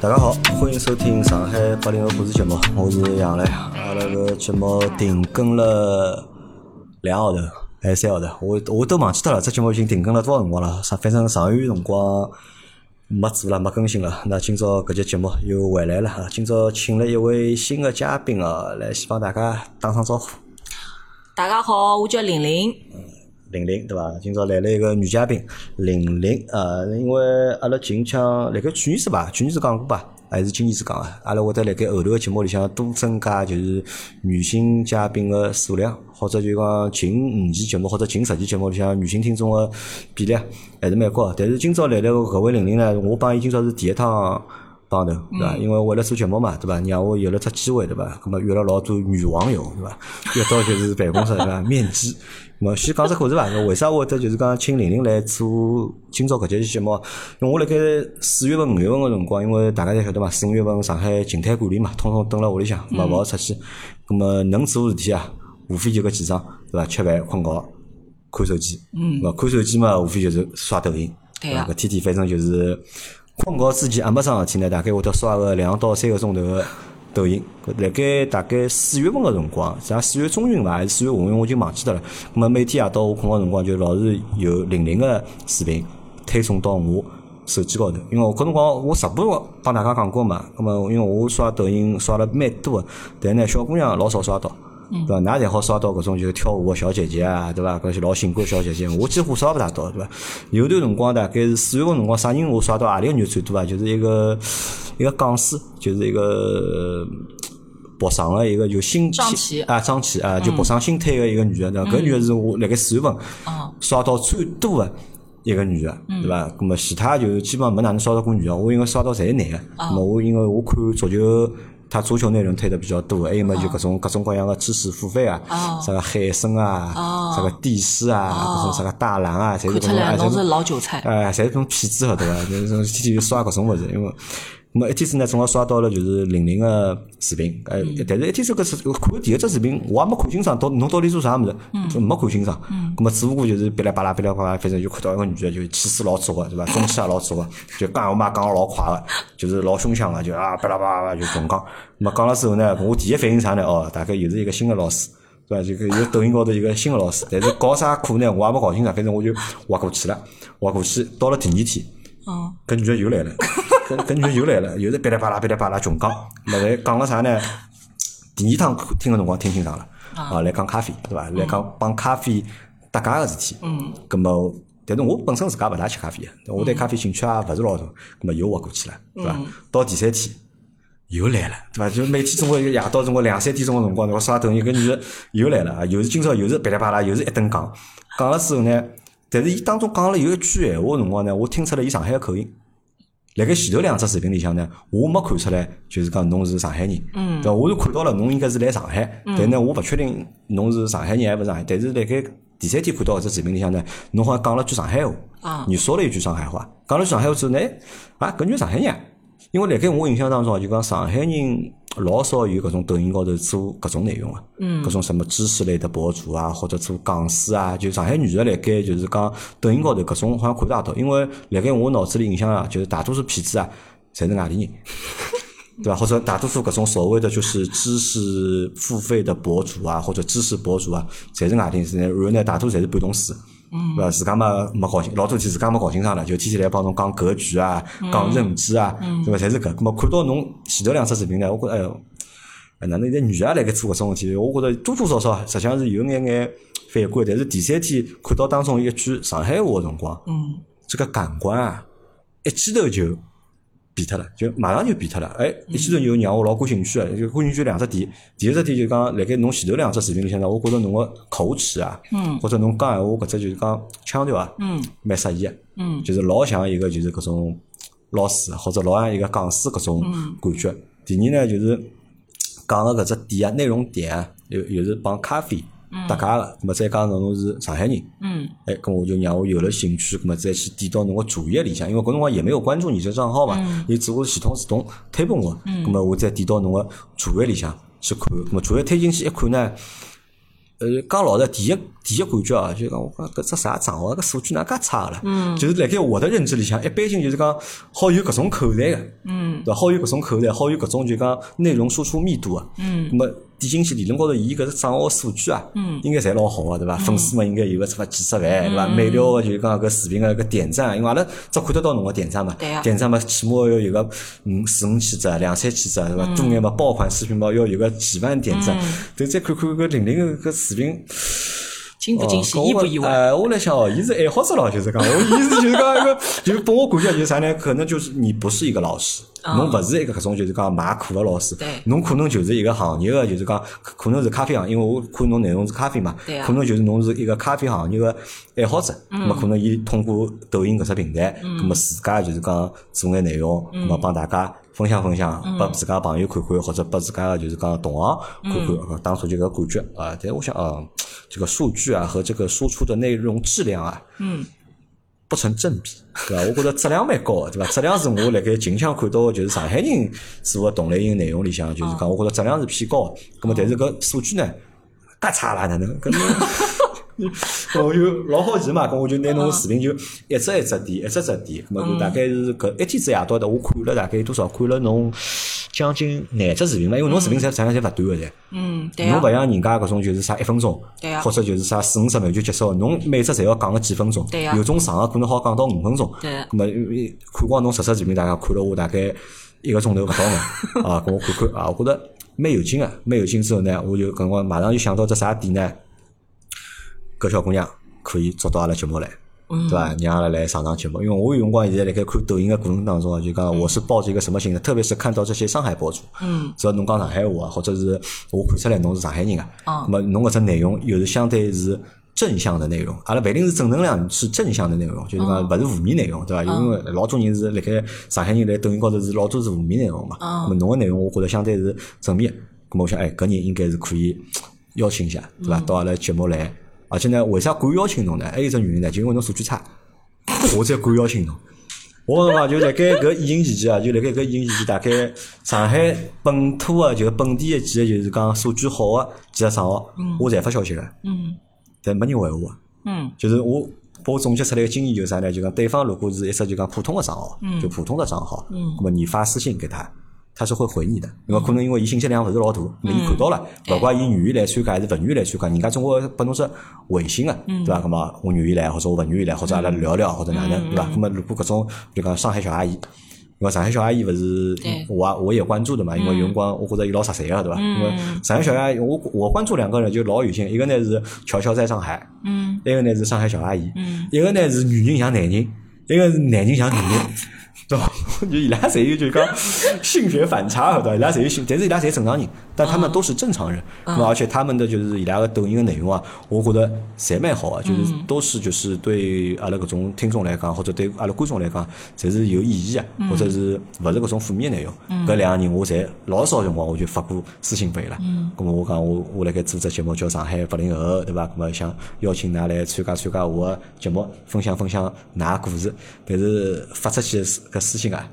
大家好，欢迎收听上海八零后故事节目，我是杨磊。阿拉个节目停更了两号头还是三号头，我我都忘记脱了。这节目已经停更了多少辰光了？上反正上个月辰光没做了，没更新了。那今朝搿节节目又回来了哈。今朝请了一位新的嘉宾哦，来先帮大家打声招呼。大家好，我叫玲玲。玲玲对伐？今朝来了一个女嘉宾，玲玲啊，因为阿拉近腔辣盖去年是吧，去年子讲过吧，还是今年子讲啊？阿拉会得辣盖后头个节目里向多增加就是女性嘉宾个数量，或者就讲近五期节目或者近十期节目里向女性听众个比例还是蛮高。但是今朝来了搿位玲玲呢，我帮伊今朝是第一趟帮头，对伐？因为为了做节目嘛，对伐？让我有了只机会，对伐？葛末约了老多女网友，对伐？约到就是办公室对伐？面基。么？先讲只故事伐？为啥会得就是讲请玲玲来做今朝搿节节目？因为我辣盖四月份、五月份个辰光，因为大家侪晓得嘛，四五月份上海静态管理嘛，统统蹲辣屋里向，勿勿好出去。葛末能做事体啊，无非就搿几桩，对伐？吃饭、困觉、看手机。嗯。咹？看手机嘛，无非就是刷抖音。对啊。搿天天反正就是困觉之前还没桩事体呢，大概会得刷个两到三个钟头个。抖音，辣盖大概四月份个辰光，像四月中旬伐，还是四月下旬，我已经忘记脱了。咁么每天夜到我困觉辰光，就老是有零零个视频推送到我手机高头。因为我搿辰光我直播帮大家讲过嘛，咁么因为我刷抖音刷了蛮多个，但呢小姑娘老少刷到。对伐？㑚侪好刷到搿种就是跳舞个小姐姐啊，对伐？搿些老性感小姐姐，我几乎刷勿大到，对伐？有段辰光大概是四月份辰光，啥人我刷到何里个女最多啊？就是一个一个讲师，就是一个北上个一个就新啊张琪啊，就北上新推个一个女个，对伐？搿女个是我辣盖四月份刷到最多个一个女个，对伐？咾么其他就基本上没哪能刷到过女个，我应该刷到侪是男个。咾么我因为我看足球。他足球内容推的比较多，还有么就各种各种各样的知识付费啊，啥个海参啊，啥个地师啊，各种啥个大蓝啊，侪是搿种啊，侪是老韭菜，哎，侪是种骗子，对伐？就是天天就刷各种物事，因为。么一天子呢，正好刷到了就是玲玲个视频，哎，但是一天子搿是看第一只视频，我也没看清爽，到侬到底做啥物事，没看清爽。咁么只不过就是哔哩吧啦哔哩吧啦，反正就看到一个女的，就气势老足个，对伐？中气也老足个，就讲话嘛讲个老快个，就是老凶相个，就啊，巴拉巴拉就总讲。么讲了之后呢，我第一反应啥呢？哦，大概又是一个新的老师，对伐？就个有抖音高头一个新的老师，但是搞啥课呢？我也没搞清爽，反正我就划过去了，划过去到了第二天，哦，搿女的又来了。搿女又来了，又是噼里啪啦噼里啪啦穷讲，来讲了啥呢？第二趟听个辰光听清爽了，啊，来讲咖啡，对伐？来讲帮咖啡搭界个事体。嗯。葛末，但是我本身自家勿大吃咖啡个，我对咖啡兴趣也勿是老大。葛末又活过去了，对伐？到第三天又来了，对伐？就每天总归夜到总归两三点钟个辰光，我刷抖音，搿女的又来了，又是今朝又是噼里啪啦，又是一顿讲。讲了之后呢，但是伊当中讲了有一句闲话个辰光呢，我听出了伊上海个口音。辣盖前头两只视频里向呢，我没看出来，就是讲侬是上海人，嗯对伐？我是看到了侬应该是来上海，但呢，我勿确定侬是上海人还勿是上海。但是辣盖第三天看到搿只视频里向呢，侬好像讲了句上海话，你说了一句上海话，讲了句上海话之后呢，啊，搿女上海人。因为辣盖我印象当中，就讲上海人老少有搿种抖音高头做搿种内容啊，搿种什么知识类的博主啊，或者做讲师啊，就上海女的辣盖就是讲抖音高头搿种好像看大到。因为辣盖我脑子里印象啊，就是大多数骗子啊，侪是外地人，对吧？或者大多数搿种所谓的就是知识付费的博主啊，或者知识博主啊，侪是外地人，然后呢，大多侪是半懂书。嗯，对伐？自家嘛没搞清，老多天自家没搞清爽了，就天天来帮侬讲格局啊，讲认知啊，对伐？侪是搿。咾么看到侬前头两只视频呢，我觉着哎呦，哪能现在女个辣盖做搿种事体？我觉着多多少少实际上是有眼眼反感。但是第三天看到当中一句上海话个辰光，嗯，这个感官啊，一记头就。变脱了，就马上就变脱了。哎，一记头就让我老感兴趣个，就感兴趣两只点。第一只点就讲，辣盖侬前头两只视频里向呢，我觉着侬个口齿啊，或者侬讲闲话搿只就是讲腔调啊，蛮适意个，就是老像一个就是搿种老师或者老像一个讲师搿种感觉。第二呢，就是讲个搿只点啊，内容点啊，又又是帮咖啡。搭界个，咁么再讲侬是上海人，嗯，哎，咁我就让我有了兴趣，咁么再去点到侬个主页里向，因为搿辰光也没有关注你这账号嘛，你只不过系统自动推拨我，咁么我再点到侬个主页里向去看，咁么主页推进去一看呢，呃，讲老实，第一第一感觉啊，就讲我讲搿只啥账号搿数据哪介差了？嗯，就是辣盖我的认知里向，一般性就是讲好有搿种口才个，嗯，对伐？好有搿种口才，好有搿种就讲内容输出密度啊，嗯，那么点进去理论高头，伊搿只账号数据啊，嗯，应该侪老好个，对伐？粉丝嘛应该有个什么几十万，对伐？每条个就是讲搿视频个搿点赞，因为阿拉只看得到侬个点赞嘛，点赞嘛起码要有个五四五千只，两三千只，对伐？多眼嘛爆款视频嘛要有个几万点赞，等再看看搿玲玲搿视频。惊不惊喜，哦意不意外？呃，我来想哦，伊是爱好者咯，就是讲，我意思就是讲一个，就是拨我感觉就是啥呢？可能就是你不是一个老师，侬勿是一个搿种就是讲卖课个老师对，侬可能就是一个行业个，就是讲可可能是咖啡行，因为我看侬内容是咖啡嘛可能就是侬是一个咖啡行业个爱好者，那么可能伊通过抖音搿只平台，那么自家就是讲做眼内容，那么帮大家。分享分享，拨自家朋友看看，或者拨自家个就是讲同行看看，呃当初就搿感觉啊。但我想啊，这个数据啊和这个输出的内容质量啊，嗯，不成正比，对伐？我觉着质量蛮高的，对伐？质量是我辣盖近腔看到个，就是上海人做个同类型内容里向，就是讲我觉着质量是偏高个。咁么，但是搿数据呢，介差啦，哪能？我 就老好奇嘛，咁我就拿侬视频就一只一只点，一只只点，咁么大概是搿一天子夜到的，我看了大概多少？看了侬将近廿只视频嘛，因为侬视频侪实际上侪勿短个侪。嗯，对啊侬勿，像人家搿种就是啥一分钟或者就是啥四五十秒就结束，侬每只侪要讲个几分钟对，啊有种长个可能好讲到五分钟。对咁么呃看光侬十只视频，大概看了我大概一个钟头勿到眼 啊，咁我看看啊，我觉着蛮有劲个，蛮有劲之后呢，我就搿辰光马上就想到只啥点呢？搿小姑娘可以做到阿拉节目来。嗯对伐？让阿拉来上上节目，因为我有辰光现在辣盖看抖音个过程当中啊，就讲我是抱着一个什么心态？特别是看到这些上海博主，嗯，只要侬讲上海话，或者是我看出来侬是上海人啊，哦那么侬搿只内容又是相对是正向的内容，阿拉勿一定是正能量，是正向的内容，就是讲勿是负面内容，对伐？因为老多人是辣盖上海人辣抖音高头是老多是负面内容嘛，那么侬个内容我觉着相对是正面，那么我想，哎，搿人应该是可以邀请一下，对伐？到阿拉节目来，而且呢，为啥敢邀请侬呢？还有一只原因呢，就因为侬数据差，我才敢邀请侬。我讲嘛，就辣盖搿疫情期间啊，就辣盖搿疫情期间，大概上海本土个就是本地个几个就是讲数据好个几个账号，我侪发消息个，嗯但没人回我。嗯就是我拨我总结出来个经验就是啥呢？就讲对方如果是一只就讲普通的账号，就普通的账号，嗯，那么你发私信给他，他是会回你的，因为可能因为伊信息量勿是老大，那伊看到了，勿怪伊愿意来参加还是勿愿意来参加，人家总归拨侬只回信个，对伐？那么我愿意来，或者我勿愿意来，或者阿拉聊聊，或者哪能，对伐？那么如果搿种就讲上海小阿姨。因为上海小阿姨勿是我啊我也关注的嘛，因为有辰光我觉着伊老实在个，对伐？因为上海小阿姨，我我关注两个人就老有劲，一个呢是乔乔在上海，嗯一个呢是上海小阿姨，嗯一个呢是女人像男人，一个是男人像女人，对伐？就伊拉侪有就是讲性别反差，对伐？伊拉侪有性，但是伊拉侪正常人，但他们都是正常人。而且他们的就是伊拉个抖音个内容啊，我觉得侪蛮好啊，就是都是就是对阿拉搿种听众来讲，或者对阿拉观众来讲，侪是有意义啊，或者是勿是搿种负面内容。搿两个人我侪老少辰光我就发过私信拨伊拉。咁么我讲我我辣盖做只节目叫上海八零后，对伐？咁么想邀请㑚来参加参加我个节目，分享分享㑚个故事。但是发出去的搿私信啊，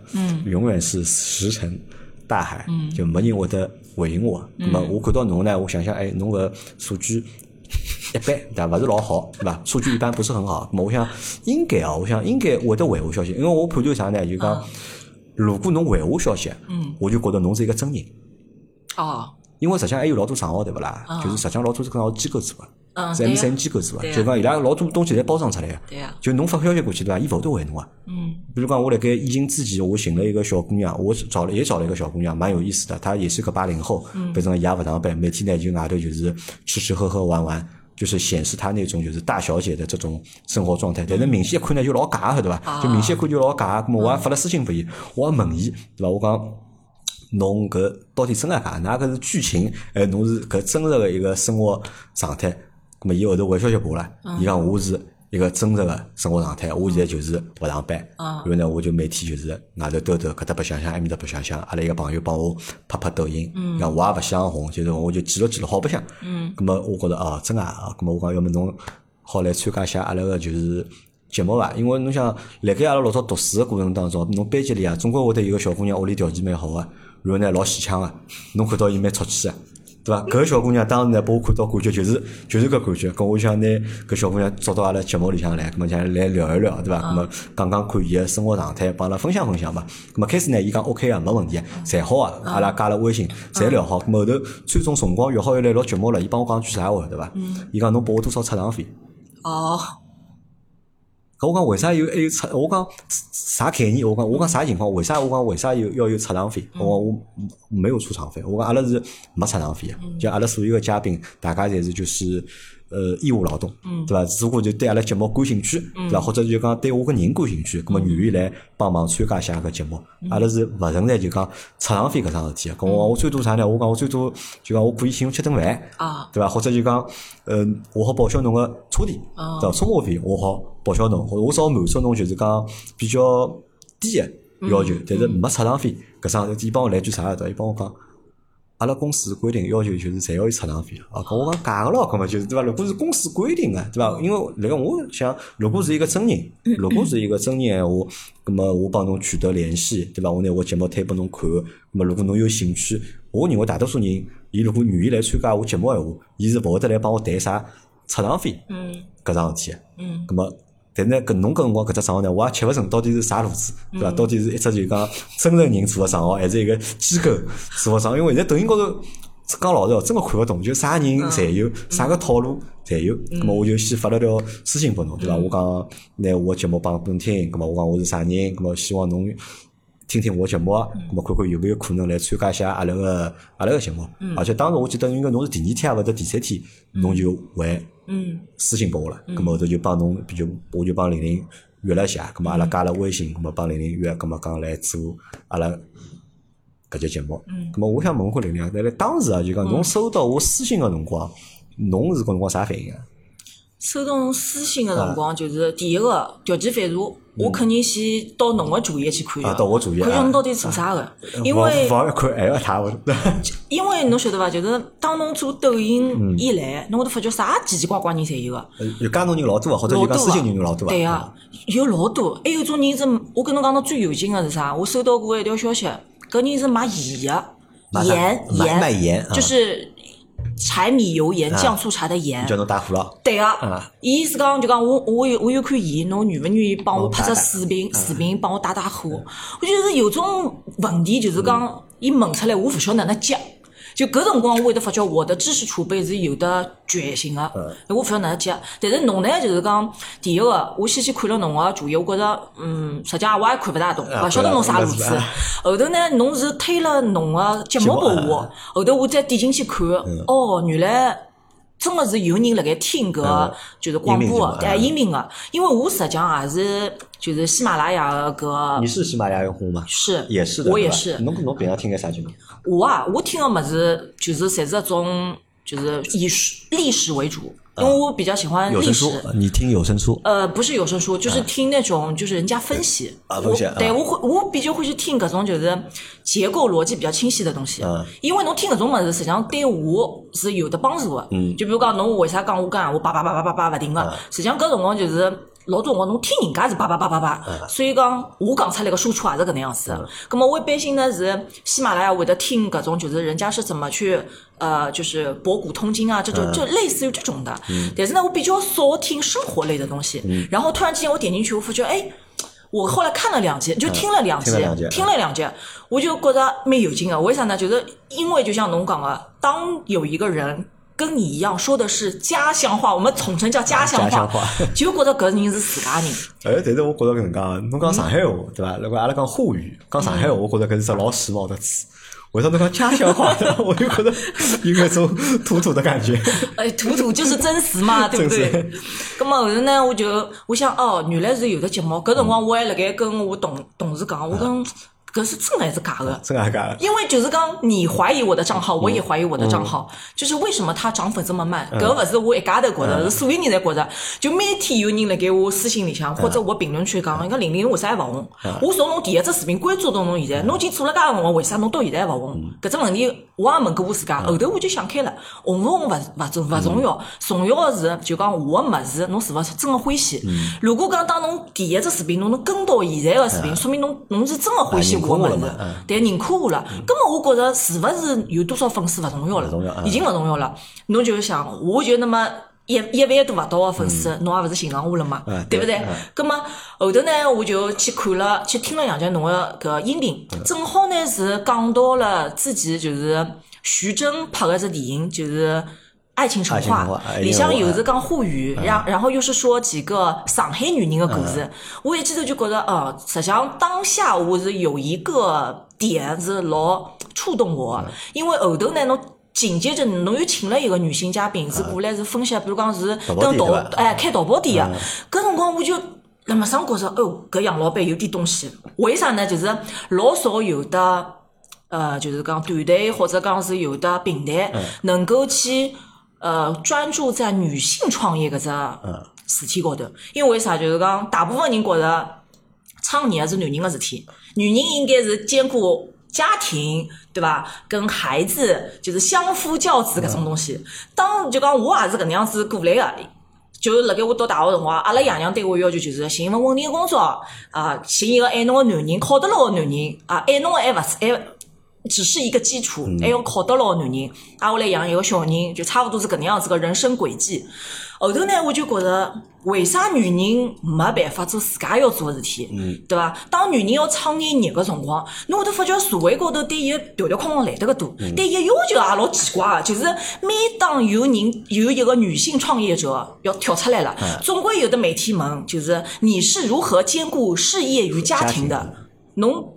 永远是石沉大海，就没人会得回应我。那么我看到侬呢，我想想，哎，侬个数据。一般，对伐？勿是老好，对伐？数据一般不是很好。那么我想应该啊，我想应该会得回我消息，因为我判断啥呢？就讲，如果侬回我消息，嗯，我就觉得侬是一个真人。哦，因为实际上还有老多账号对勿啦？就是实际上老多是跟老机构做个，是嗯对呀 MCN 机构做个，对呀就讲伊拉老多东西侪包装出来个。就侬发消息过去对伐？伊勿会得回侬啊。嗯比如讲，我辣盖疫情之前，我寻了一个小姑娘，我找了也找了一个小姑娘，蛮有意思的。她也是个八零后，反正伊也勿上班，每天呢就外头就是吃吃喝喝玩玩，就是显示她那种就是大小姐的这种生活状态。但是明显一看呢就老假个，对伐？就明显一看就老假个。咁么我还发了私信拨伊，我还问伊，对伐？我讲。侬搿到底真个假？㑚搿是剧情，还是侬是搿真实个一个生活状态？咁么伊后头回消息拨我了，伊讲我是一个真实个生活状态，我现在就是勿上班，然后呢我就每天就是外头兜兜，搿搭白相相，埃面搭白相相。阿拉一个朋友帮我拍拍抖音，讲我也勿想红，就是我就记录记录好白相。咁么我觉着哦真啊，咁么我讲要么侬好来参加一下阿拉个就是。节目伐，因为侬想，辣盖阿拉老早读书个过程当中，侬班级里啊，总归会得有个小姑娘屋里条件蛮好个，然后呢老戏腔个，侬看到伊蛮出气个，对伐？搿个小姑娘当时呢，拨我看到感觉就是就是搿感觉，搿我想拿搿小姑娘找到阿拉节目里向来，葛末想来聊一聊，对伐？葛末讲讲看伊个生活状态，帮阿拉分享分享嘛。葛末开始呢，伊讲 OK 啊，没问题啊，侪好啊，阿拉加了微信，侪聊好。葛末后头最终辰光约好要来录节目了，伊帮我讲句啥话，对伐？伊讲侬拨我多少出场费？哦，搿我讲为啥有还有出？我讲啥概念？我讲我讲啥情况？为啥我讲为啥有要有出场费？我讲我没有出场费。我讲阿拉是没出场费个，就阿拉所有个嘉宾，大家侪是就是呃义务劳动，对伐？如果就对阿拉节目感兴趣，对伐？或者就讲对我个人感兴趣，葛么愿意来帮忙参加一下搿节目，阿拉是勿存在就讲出场费搿桩事体个。搿我讲我最多啥呢？我讲我最多就讲我可以请侬吃顿饭，啊，对伐？或者就讲，嗯，我好报销侬个车钿，哦对伐？生活费我好报销侬，或者我只好满足侬就是讲比较低个要求，但是没出场费搿桩事体。伊帮我来句啥对伐？伊帮我讲，阿拉公司规定要求就是侪要有出场费啊。搿我讲假个咯，搿么就是对伐？如果是公司规定个，对伐？因为辣盖我想，如果是一个真人，如果是一个真人闲话，葛么我帮侬取得联系，对伐？我拿我节目推拨侬看，葛么如果侬有兴趣，我认为大多数人，伊如果愿意来参加我节目闲话，伊是勿会得来帮我谈啥出场费嗯搿桩事体个。嗯葛么，但是呢，搿侬搿辰光搿只账号呢，我也吃勿准到底是啥路子，对伐？到底是一只就讲真人人做个账号，还是一个机构做个账号？因为现在抖音高头讲老实哦，真个看勿懂，就啥人侪有，啥个套路侪有。咁么我就先发了条私信拨侬，对伐？我讲拿我节目帮侬听，咁么我讲我是啥人，咁么希望侬。听听我节目，咁么看看有没有可能来参加一下阿拉个阿拉个节目。而且当时我记得应该侬是第二天啊，或者第三天，侬就回嗯。私信拨我了，咁么后头就帮侬，比如我就帮玲玲约了一下，咁么阿拉加了微信，咁么帮玲玲约，咁么讲来做阿拉搿节节目。咁么我想问下玲玲啊，辣辣当时啊，就讲侬收到我私信个辰光，侬是搿辰光啥反应啊？收到侬私信个辰光，就是第一个条件反射，我肯定先到侬个主页去看啊到我主页看看侬到底做啥个，因为勿勿要看还要他，因为侬晓得伐，就是当侬做抖嗯音以来，侬会得发觉啥奇奇怪怪人侪有个。有加侬人老多啊，或者就讲私信人老多啊。对啊，有老多，还有种人是，我跟侬讲到最有劲个是啥？我收到过一条消息，搿人是卖盐个，卖啥盐卖卖盐啊就是柴米油盐酱醋茶的盐。叫侬带货了。对啊啊，伊是讲就讲我我有我有看伊，侬愿勿愿意帮我拍只视频，视频帮我打打火。我就是有种问题就是讲，伊问出来我勿晓得哪能接。就搿辰光，我会得发觉我的知识储备是有的局限个，我勿晓得哪能接。但是侬呢，就是讲第一个，我先去看了侬个主页，我觉着，嗯，实际上我也看勿大懂，勿晓得侬啥路子。后头呢，侬是推了侬个节目拨我，后头我再点进去看，哦，原来。真个是有人辣盖听搿嗯就是广播个，哎，音频个，因为我实际上也是就是喜马拉雅个搿你是喜马拉雅用户吗？是，也是的，我也是。侬侬平常听个啥节目？我啊，我听个么子就是侪是那种就是以史历史为主，因为我比较喜欢历有声书史。，你听有声书。呃，不是有声书，就是听那种就是人家分析。啊分析对我会我比较会去听各种就是结构逻辑比较清晰的东西。嗯因为侬听搿种物事，实际上对我是有的帮助的。嗯就比如讲，侬为啥讲我讲闲话叭叭叭叭叭叭勿停个？实际上搿辰光就是。老多辰光侬听人家是叭叭叭叭叭，所以讲我讲出来个输出也是搿能样子的。咁么我一般性呢是喜马拉雅会得听搿种，就是人家是怎么去呃，就是博古通今啊，这种就类似于这种的。但是呢，我比较少听生活类的东西。然后突然之间我点进去，我发觉哎。我后来看了两集，就听了两集，听了两集我就觉着蛮有劲的。为啥呢？就是因为就像侬讲的，当有一个人跟你一样说的是家乡话，我们统称叫家乡话，家乡话就觉得搿人是自家人。哎，但是我觉着搿能讲，侬讲上海话对伐？如果阿拉讲沪语，讲上海话，我觉着搿是只老时髦的词。为啥侬讲家乡话呢？我就觉得有那种土土的感觉。哎，土土就是真实嘛，对不对真？咁么后头呢，我就我想哦，原来是有的节目。搿辰光我还辣盖跟我同同事讲，我讲搿是真的还是假的？真的假的？因为就是讲，你怀疑我的账号，我也怀疑我的账号，就是为什么它涨粉这么慢？搿勿是我一家头觉着，是所有人侪觉着。就每天有人辣盖我私信里向或者我评论区讲，伊讲玲玲为啥还勿红？我从侬第一只视频关注到侬现在，侬已经做了介辰光，为啥侬到现在还勿红？搿只问题我也问过我自家，后头我就想开了，红勿红勿勿重勿重要，重要的是就讲我个物事侬是勿是真个欢喜？如果讲当侬第一只视频侬能跟到现在个视频，说明侬侬是真个欢喜我个物事化了嘛认可我了。葛么我觉着是勿是有多少粉丝勿重要了已经勿重要了。侬就想，我就那么一一万多勿到个粉丝，侬也勿是寻上我了嘛嗯，对勿对对嗯？葛么后头呢，我就去看了，去听了杨杰侬个搿音频，嗯正好呢是讲到了自己就是徐峥拍个只电影，就是。爱情神话。里向因为我有是讲沪语，然然后又是说几个上海女人的故事。我一记头就觉得，哦，实际上当下我是有一个点是老触动我，因为后头呢，侬紧接着侬又请了一个女性嘉宾，是过来是分析，比如讲是跟淘哎开淘宝店的，搿辰光我就。那么上觉着，哦，搿杨老板有点东西。为啥呢？就是老少有的，呃，就是讲团队或者讲是有的平台，能够去呃专注在女性创业搿只事体高头。因为为啥？就是讲大部分人觉着创业是男人个事体，女人应该是兼顾家庭，对吧？跟孩子就是相夫教子搿种东西。当就讲我也是搿能样子过来个。就辣盖我读大学辰光，阿拉爷娘对我要求就是寻一份稳定个工作，啊，寻一个爱侬个男人，靠得牢个男人，啊，爱侬个还勿是还只是一个基础，还要靠得牢个男人，挨下来养一个小人，就差勿多是搿能样子个人生轨迹。后头呢，我就觉着，为啥女人没办法做自家要做个事体，对伐？当女人要创业业个辰光，侬会得发觉社会高头对伊个条条框框来得个多，对伊个要求也老奇怪个，就是每当有人有一个女性创业者要跳出来了，总归有的媒体问，就是你是如何兼顾事业与家庭的？侬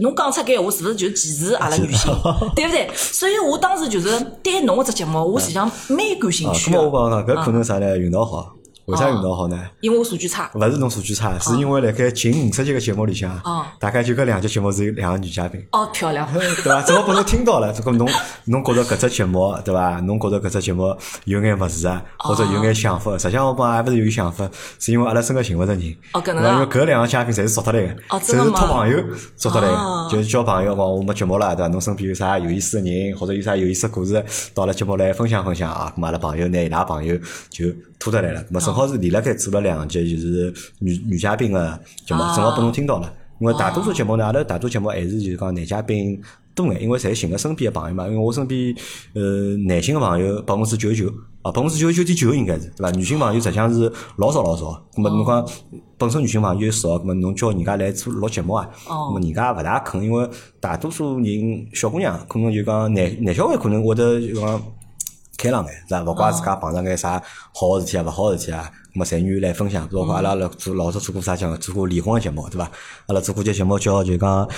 侬讲出搿闲话是勿是就歧视阿拉女性，对勿对？所以我当时就是对侬搿只节目，我实际上蛮感兴啊，趣的，咁我讲讲，搿可能啥呢？运道好，为啥运道好呢？因为我数据差。勿是侬数据差，是因为辣盖近五十集个节目里向哦，大概就搿两集节目是有两个女嘉宾。哦，漂亮，对伐？正好拨侬听到了，这个侬侬觉着搿只节目对伐？侬觉着搿只节目有眼物事啊，或者有眼想法。实际上我讲还勿是有想法，是因为阿拉身高寻勿着人。哦搿能因啊为搿两个嘉宾侪是熟得来个，侪是托朋友捉得来哦个，就是交朋友讲我没节目了，对伐？侬身边有啥有意思个人，或者有啥有意思个故事，到了节目来分享分享啊。咁嘛阿拉朋友拿伊拉朋友就拖得来了。咁么正好是连辣盖做了两集，就是女女嘉宾个节目，啊正好拨侬听到了。因为大多数节目呢，阿拉大多数节目还是就是讲男嘉宾多眼，因为侪寻个身边个朋友嘛。因为我身边呃男性个朋友百分之九十九啊，百分之九十九点九应该是对伐？女性朋友实际上是老少老少。咁么侬讲本身女性朋友少，咁么侬叫人家来做录节目啊，哦咁么人家也勿大肯，因为大多数人小姑娘可能就讲男男小孩可能会得就讲。开朗眼，是伐？勿怪自家碰着眼啥好个事体啊，勿好个事体啊，咁么侪愿意来分享。包括阿拉辣做老早做过啥讲，做过离婚个节目，对伐？阿拉做过节节目叫就讲，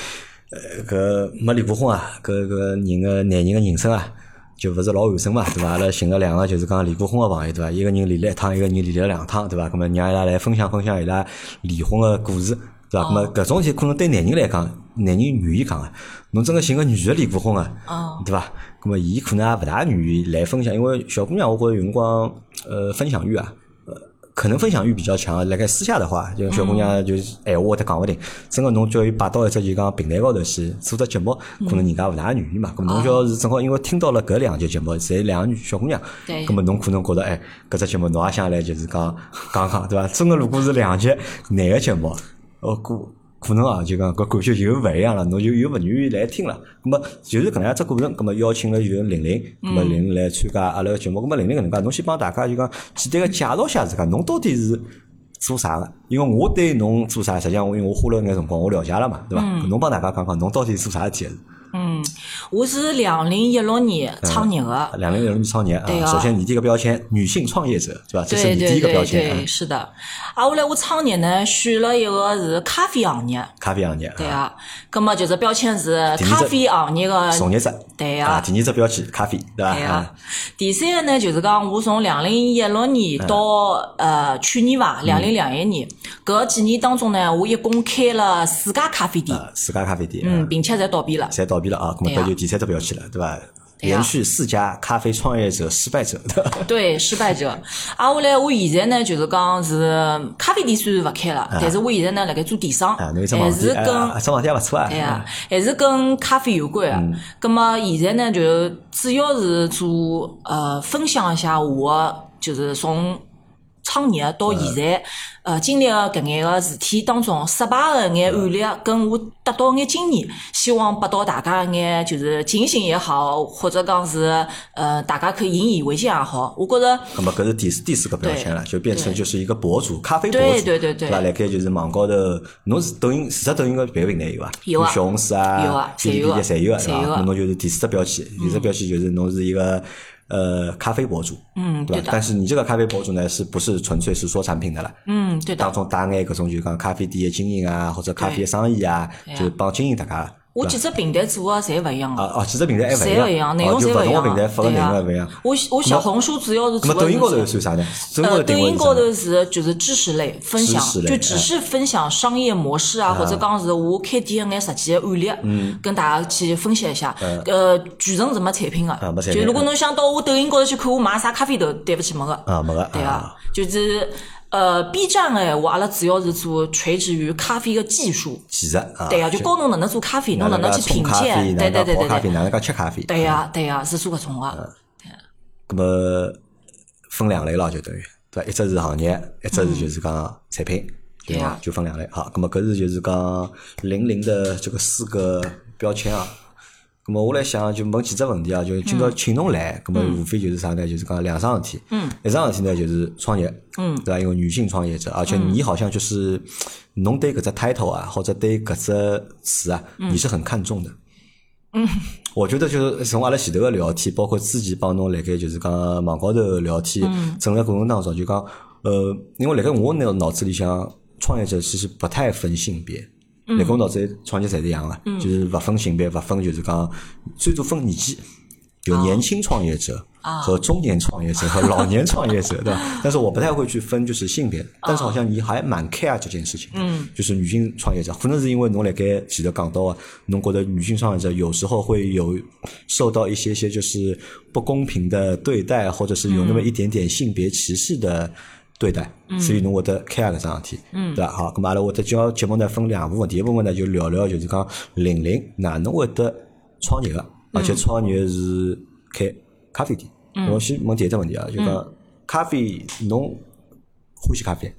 呃，搿没离过婚啊，搿搿人个男人个人生啊，就勿是老完整嘛，对伐？阿拉寻了两个就是讲离过婚个朋友，对伐？一个人离了一趟，一个人离了两趟，对伐？咁么让伊拉来分享分享伊拉离婚个故事。对伐？咁么搿种事体可能对男人来讲，男人愿意讲个。侬真个寻个女个离过婚个，哦对伐？咁么伊可能也勿大愿意来分享，因为小姑娘我觉着有辰光，呃，分享欲啊，呃，可能分享欲比较强。辣盖私下的话，就小姑娘就是闲话会得讲勿定。真个侬叫伊摆到一只就讲平台高头去做只节目，可能人家勿大愿意嘛。咁么侬叫是正好因为听到了搿两集节目，侪两个女小姑娘，对咁么侬可能觉得哎，搿只节目侬也想来就是讲讲讲，对伐？真个如果是两集男个节目，哦，可可能啊，就讲搿感觉就勿一样了，侬就又勿愿意来听了。咁么就是搿能样只过程，咁么邀请了就是玲玲，咁么玲玲来参加阿拉个节目。咁么玲玲搿能介，侬先帮大家就讲简单个介绍一下自家，侬到底是做啥个？因为我对侬做啥，实际上我因为我花了眼辰光，我了解了嘛，对伐？侬帮大家讲讲，侬到底做啥事体个？嗯，我是两零一六年创业的，两零一六年创业啊，首先你第一个标签女性创业者，对吧？这是对你第对对一个标签对，啊，是的。啊，后来我创业呢，选了一个是咖啡行业，咖啡行业，对啊，葛么就是标签是咖啡行业的从业者，啊，对啊，第二只标签咖啡，对吧？对啊。第三个呢，就是讲我从两零一六年到呃去年吧，两零两一年，搿几年当中呢，我一共开了四家咖啡店，啊，四家咖啡店，嗯，啊。并且侪倒闭了。侪倒闭了啊，那么对啊搿就第三只标签了，对吧？连续四家咖啡创业者失败者，对失败者。啊，我来我现在呢，就是讲是咖啡店虽然勿开了，但是我现在呢辣盖做电商，还，是跟啊，只网店也勿错啊。对啊，还是跟咖啡有关嗯的。咁么现在呢，就主要是做呃分享一下我的就是从创业到现在，呃，经历个搿眼个事体当中，失败个眼案例，跟我得到眼经验，希望拨到大家眼就是警醒也好，或者讲是呃，大家可以引以为戒也好。我觉着，那么搿是第四第四个标签了，就变成就是一个博主，咖啡博对主，对对对吧？辣盖就是网高头，侬是抖音，除脱抖音个别个平台有伐？有啊小红书啊，有啊侪有个，对伐？侪有啊那么就是第四只标签，第四只标签就是侬是一个。呃，咖啡博主，嗯，对吧但是你这个咖啡博主呢，是不是纯粹是说产品的了？嗯，对的当。中带眼搿种就讲咖啡店的经营啊，或者咖啡的生意啊，对就帮经营大家。我几只平台做啊侪勿一样个，啊啊，几只平台还勿一侪勿一样，内容侪勿一样个。个平台发个内对啊。容还勿一样。我我小红书主要是做抖音高头算啥呢？抖音高头呃，抖音高头是就是知识类分享就只是分享商业模式啊，或者讲是我开店的眼实际的案例，嗯。跟大家去分析一下。呃，全程是没产品的就如果侬想到我抖音高头去看我买啥咖啡豆，对不起没个。啊，没个对啊啊，就是呃，B 站诶，我阿拉主要是做垂直于咖啡个技术。技术啊，对呀，就教侬哪能做咖啡，侬哪能去品鉴，对对对对泡咖啡，对，哪能介吃咖啡。对呀对呀，是做搿种个。咁么分两类咯，就等于对伐？一只是行业，一只是就是讲产品，对伐啊？就分两类。好，咁么搿是就是讲零零的这个四个标签啊。咁么我来想就问几只问题啊，就今朝请侬来，咁么无非就是啥呢？就是讲两桩事体。嗯。一桩事体呢就是创业。嗯。对伐？因为女性创业者，而且你好像就是侬对搿只 title 啊，或者对搿只词啊，你是很看重的。我觉得就是从阿拉前头个聊天，包括之前帮侬辣盖就是讲网高头聊天，整个过程当中就讲，呃，因为辣盖我脑脑子里向，创业者其实不太分性别，辣盖我脑子创业侪是一样个，就是勿分性别，勿分就是讲最多分年纪，有年轻创业者。和中年创业者和老年创业者，对吧？但是我不太会去分就是性别，但是好像你还蛮 care 这件事情，嗯，就是女性创业者，可能是因为侬辣盖前头讲到啊，侬觉得女性创业者有时候会有受到一些些就是不公平的对待，或者是有那么一点点性别歧视的对待，所以侬会得 care 搿桩事体，嗯，对伐？好，阿拉会得叫节目呢分两部分，第一部分呢就聊聊就是讲玲玲哪能会得创业个，而且创业是开咖啡店。我先问第一只问题啊，就讲咖啡，侬欢喜咖啡？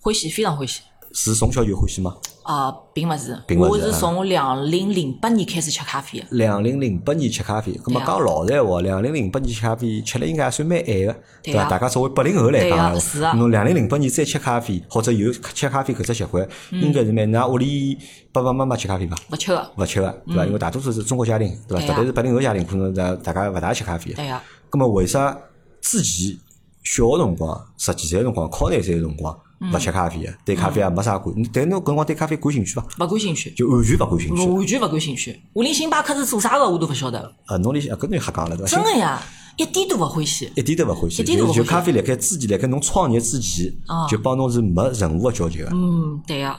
欢喜，非常欢喜。是从小就欢喜吗？啊，并勿是，并勿是啊我是从两零零八年开始吃咖啡的。两零零八年吃咖啡，咁么讲老实闲话，两零零八年吃咖啡吃了应该还算蛮晚个，对伐？啊大家作为八零后来对讲侬两零零八年再吃咖啡，或者有吃咖啡搿只习惯，应该是蛮㑚屋里爸爸妈妈吃咖啡伐？勿吃个。勿吃个，对伐？因为大多数是中国家庭，对伐？特别是八零后家庭，可能大大家勿大吃咖啡。对呀，咁么为啥之前小个辰光，十几岁个辰光，考廿岁个辰光，勿吃咖啡个，对咖啡也没啥感，但侬搿辰光对咖啡感兴趣伐？勿感兴趣，就完全勿感兴趣。完全勿感兴趣。我连星巴克是做啥个我都勿晓得，呃，侬里向搿侬瞎讲了对伐？真个呀，一点都勿欢喜。一点都勿欢喜，一点都勿欢喜就就咖啡辣盖之前，辣盖侬创业之前啊，就帮侬是没任何个交集个。嗯，对呀，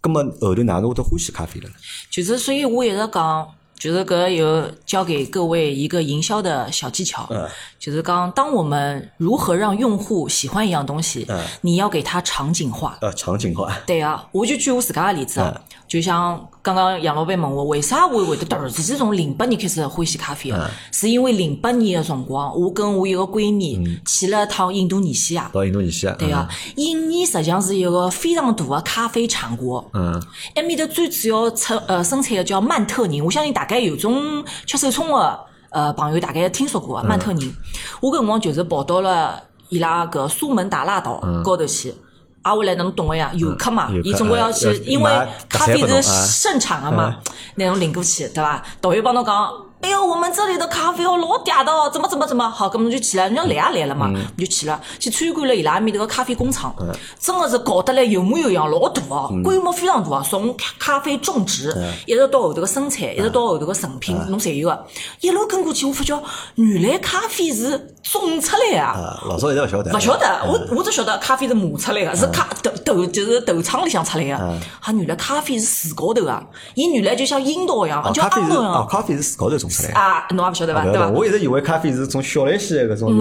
葛么后头哪能会得欢喜咖啡了呢？就是所以我一直讲，就是搿有教给各位一个营销的小技巧，嗯。就是讲，当我们如何让用户喜欢一样东西，嗯。你要给他场景化。呃，场景化，对啊，我就举我自家的例子啊，嗯就像刚刚杨老板问我，为啥我会得突然之间从零八年开始欢喜咖啡嗯啊？是因为零八年个辰光，我跟我一个闺蜜嗯去了一趟印度尼西亚。到印度尼西亚，对啊，印尼实际上是一个非常大的咖啡产国。嗯，埃面搭最主要产呃生产的叫曼特宁，我相信大概有种吃手冲的呃朋友大概听说过啊，曼特宁。我搿辰光就是跑到了伊拉搿苏门答腊岛高头去。挨下来侬懂个呀，游客嘛伊总归要去，因为咖啡是啊盛产个嘛，那种领过去，对伐？导游帮侬讲，哎哟，我们这里的咖啡哦老嗲的哦，怎么怎么怎么好，咁侬就去了，人家来也来了嘛，你就去了，去参观了伊拉埃面头个咖啡工厂，真个是搞得来有模有样，老大哦，规模非常大啊，从咖咖啡种植一直到后头个生产，一直到后头个成品，侬侪有个。一路跟过去，我发觉原来咖啡是种出来啊。啊，老早一直勿晓得，勿晓得，我我只晓得咖啡是磨出来个，是咖豆豆就是豆厂里向出来个。啊，原来咖啡是树高头啊，伊原来就像樱桃一样哦，，就咖啡是哦，樱桃一样。咖啡是树高头种出来。啊，侬也勿晓得伐？对对伐？我一直以为咖啡是从小来西的搿种，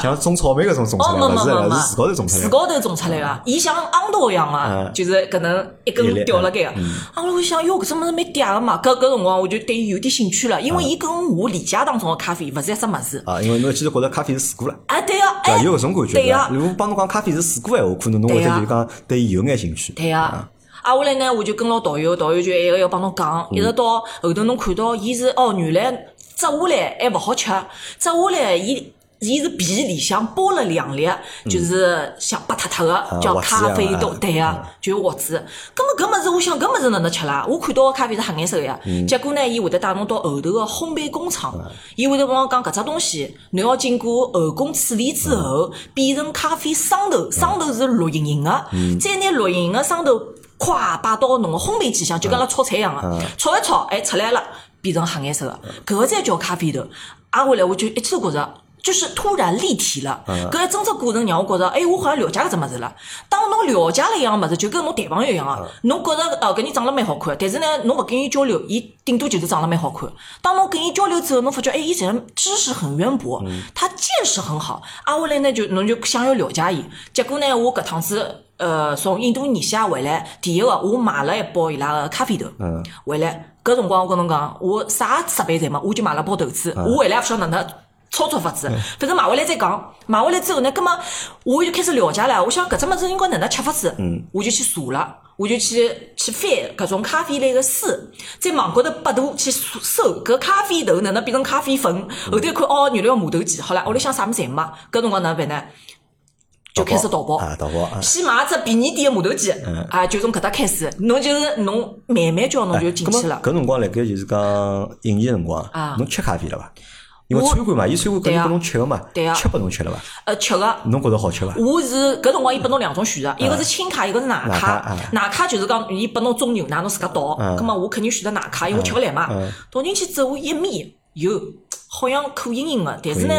像种草莓搿种种出哦，来勿是是树高头种出来的。树高头种出来个，伊像樱桃一样啊嗯，就是搿能一根吊辣盖个。嗯啊，我想哟，搿只物事蛮嗲个嘛，搿搿辰光我就对伊有点兴趣了，因为伊跟我理解当中个咖啡勿是一只物事。啊，因为侬一记头觉得咖啡是水果了。啊，对个，对伐？有搿种感觉对呀对伐？如果帮侬讲咖啡是水果闲话，可能侬会得就是讲对伊有眼兴趣。对呀。啊，后来呢，我就跟牢导游，导游就一个要帮侬讲，一直到后头侬看到伊是哦，原来摘下来还勿好吃，摘下来伊伊是皮里向包了两粒，就是像白塌塌个，叫咖啡豆，对啊，就是核子。葛么搿物事，我想搿物事哪能吃啦？我看到个咖啡是黑颜色个呀，结果呢，伊会得带侬到后头个烘焙工厂，伊会得帮侬讲搿只东西，侬要经过后工处理之后，变成咖啡霜头，霜头是绿莹莹个，再拿绿莹莹个霜头。咵摆到侬个烘焙机上，就跟阿拉炒菜一样个，炒一炒，哎，出来了，变成黑颜色个，搿个才叫咖啡豆。挨下来我就一次觉着。就是突然立体了，搿一整只过程让我觉着，哎，我好像了解搿只物事了。当侬了解了一样物事，就跟侬谈朋友一样个，侬觉着哦，搿人长得蛮好看，但是呢，侬勿跟伊交流，伊顶多就是长得蛮好看。当侬跟伊交流之后，侬发觉，哎，伊这人知识很渊博，他见识很好。挨下来呢，就侬就想要了解伊。结果呢，我搿趟子。呃，从印度尼西亚回来，第一个我买了一包伊拉个咖啡豆，回来搿辰光我跟侬讲，我啥设备侪没，我就买了包豆子，我回来也勿晓得哪能操作法子，反正买回来再讲。买回来之后呢，葛么我就开始了解了，我想搿只物事应该哪能吃法子，我就去查了，我就去去翻搿种咖啡类个书，在网高头百度去搜搿咖啡豆哪能变成咖啡粉，后头一看哦，原来要磨豆机，好了，屋里向啥物事侪没，搿辰光哪能办呢？就开始淘宝，啊，淘宝啊。先买只便宜点个磨豆机，啊，就从搿搭开始，侬就是侬慢慢叫侬就进去了。搿辰光辣盖就是讲应季辰光啊，侬吃咖啡了伐？因为餐馆嘛，伊餐馆肯定拨侬吃个嘛，对啊吃拨侬吃了伐？呃，吃个。侬觉着好吃伐？我是搿辰光，伊拨侬两种选择，一个是轻卡，一个是奶卡奶卡啊。奶卡就是讲，伊拨侬种牛奶，侬自家倒。葛末我肯定选择奶卡，因为我吃勿来嘛。倒进去之后，一瞇，哟，好像苦硬硬个，但是呢，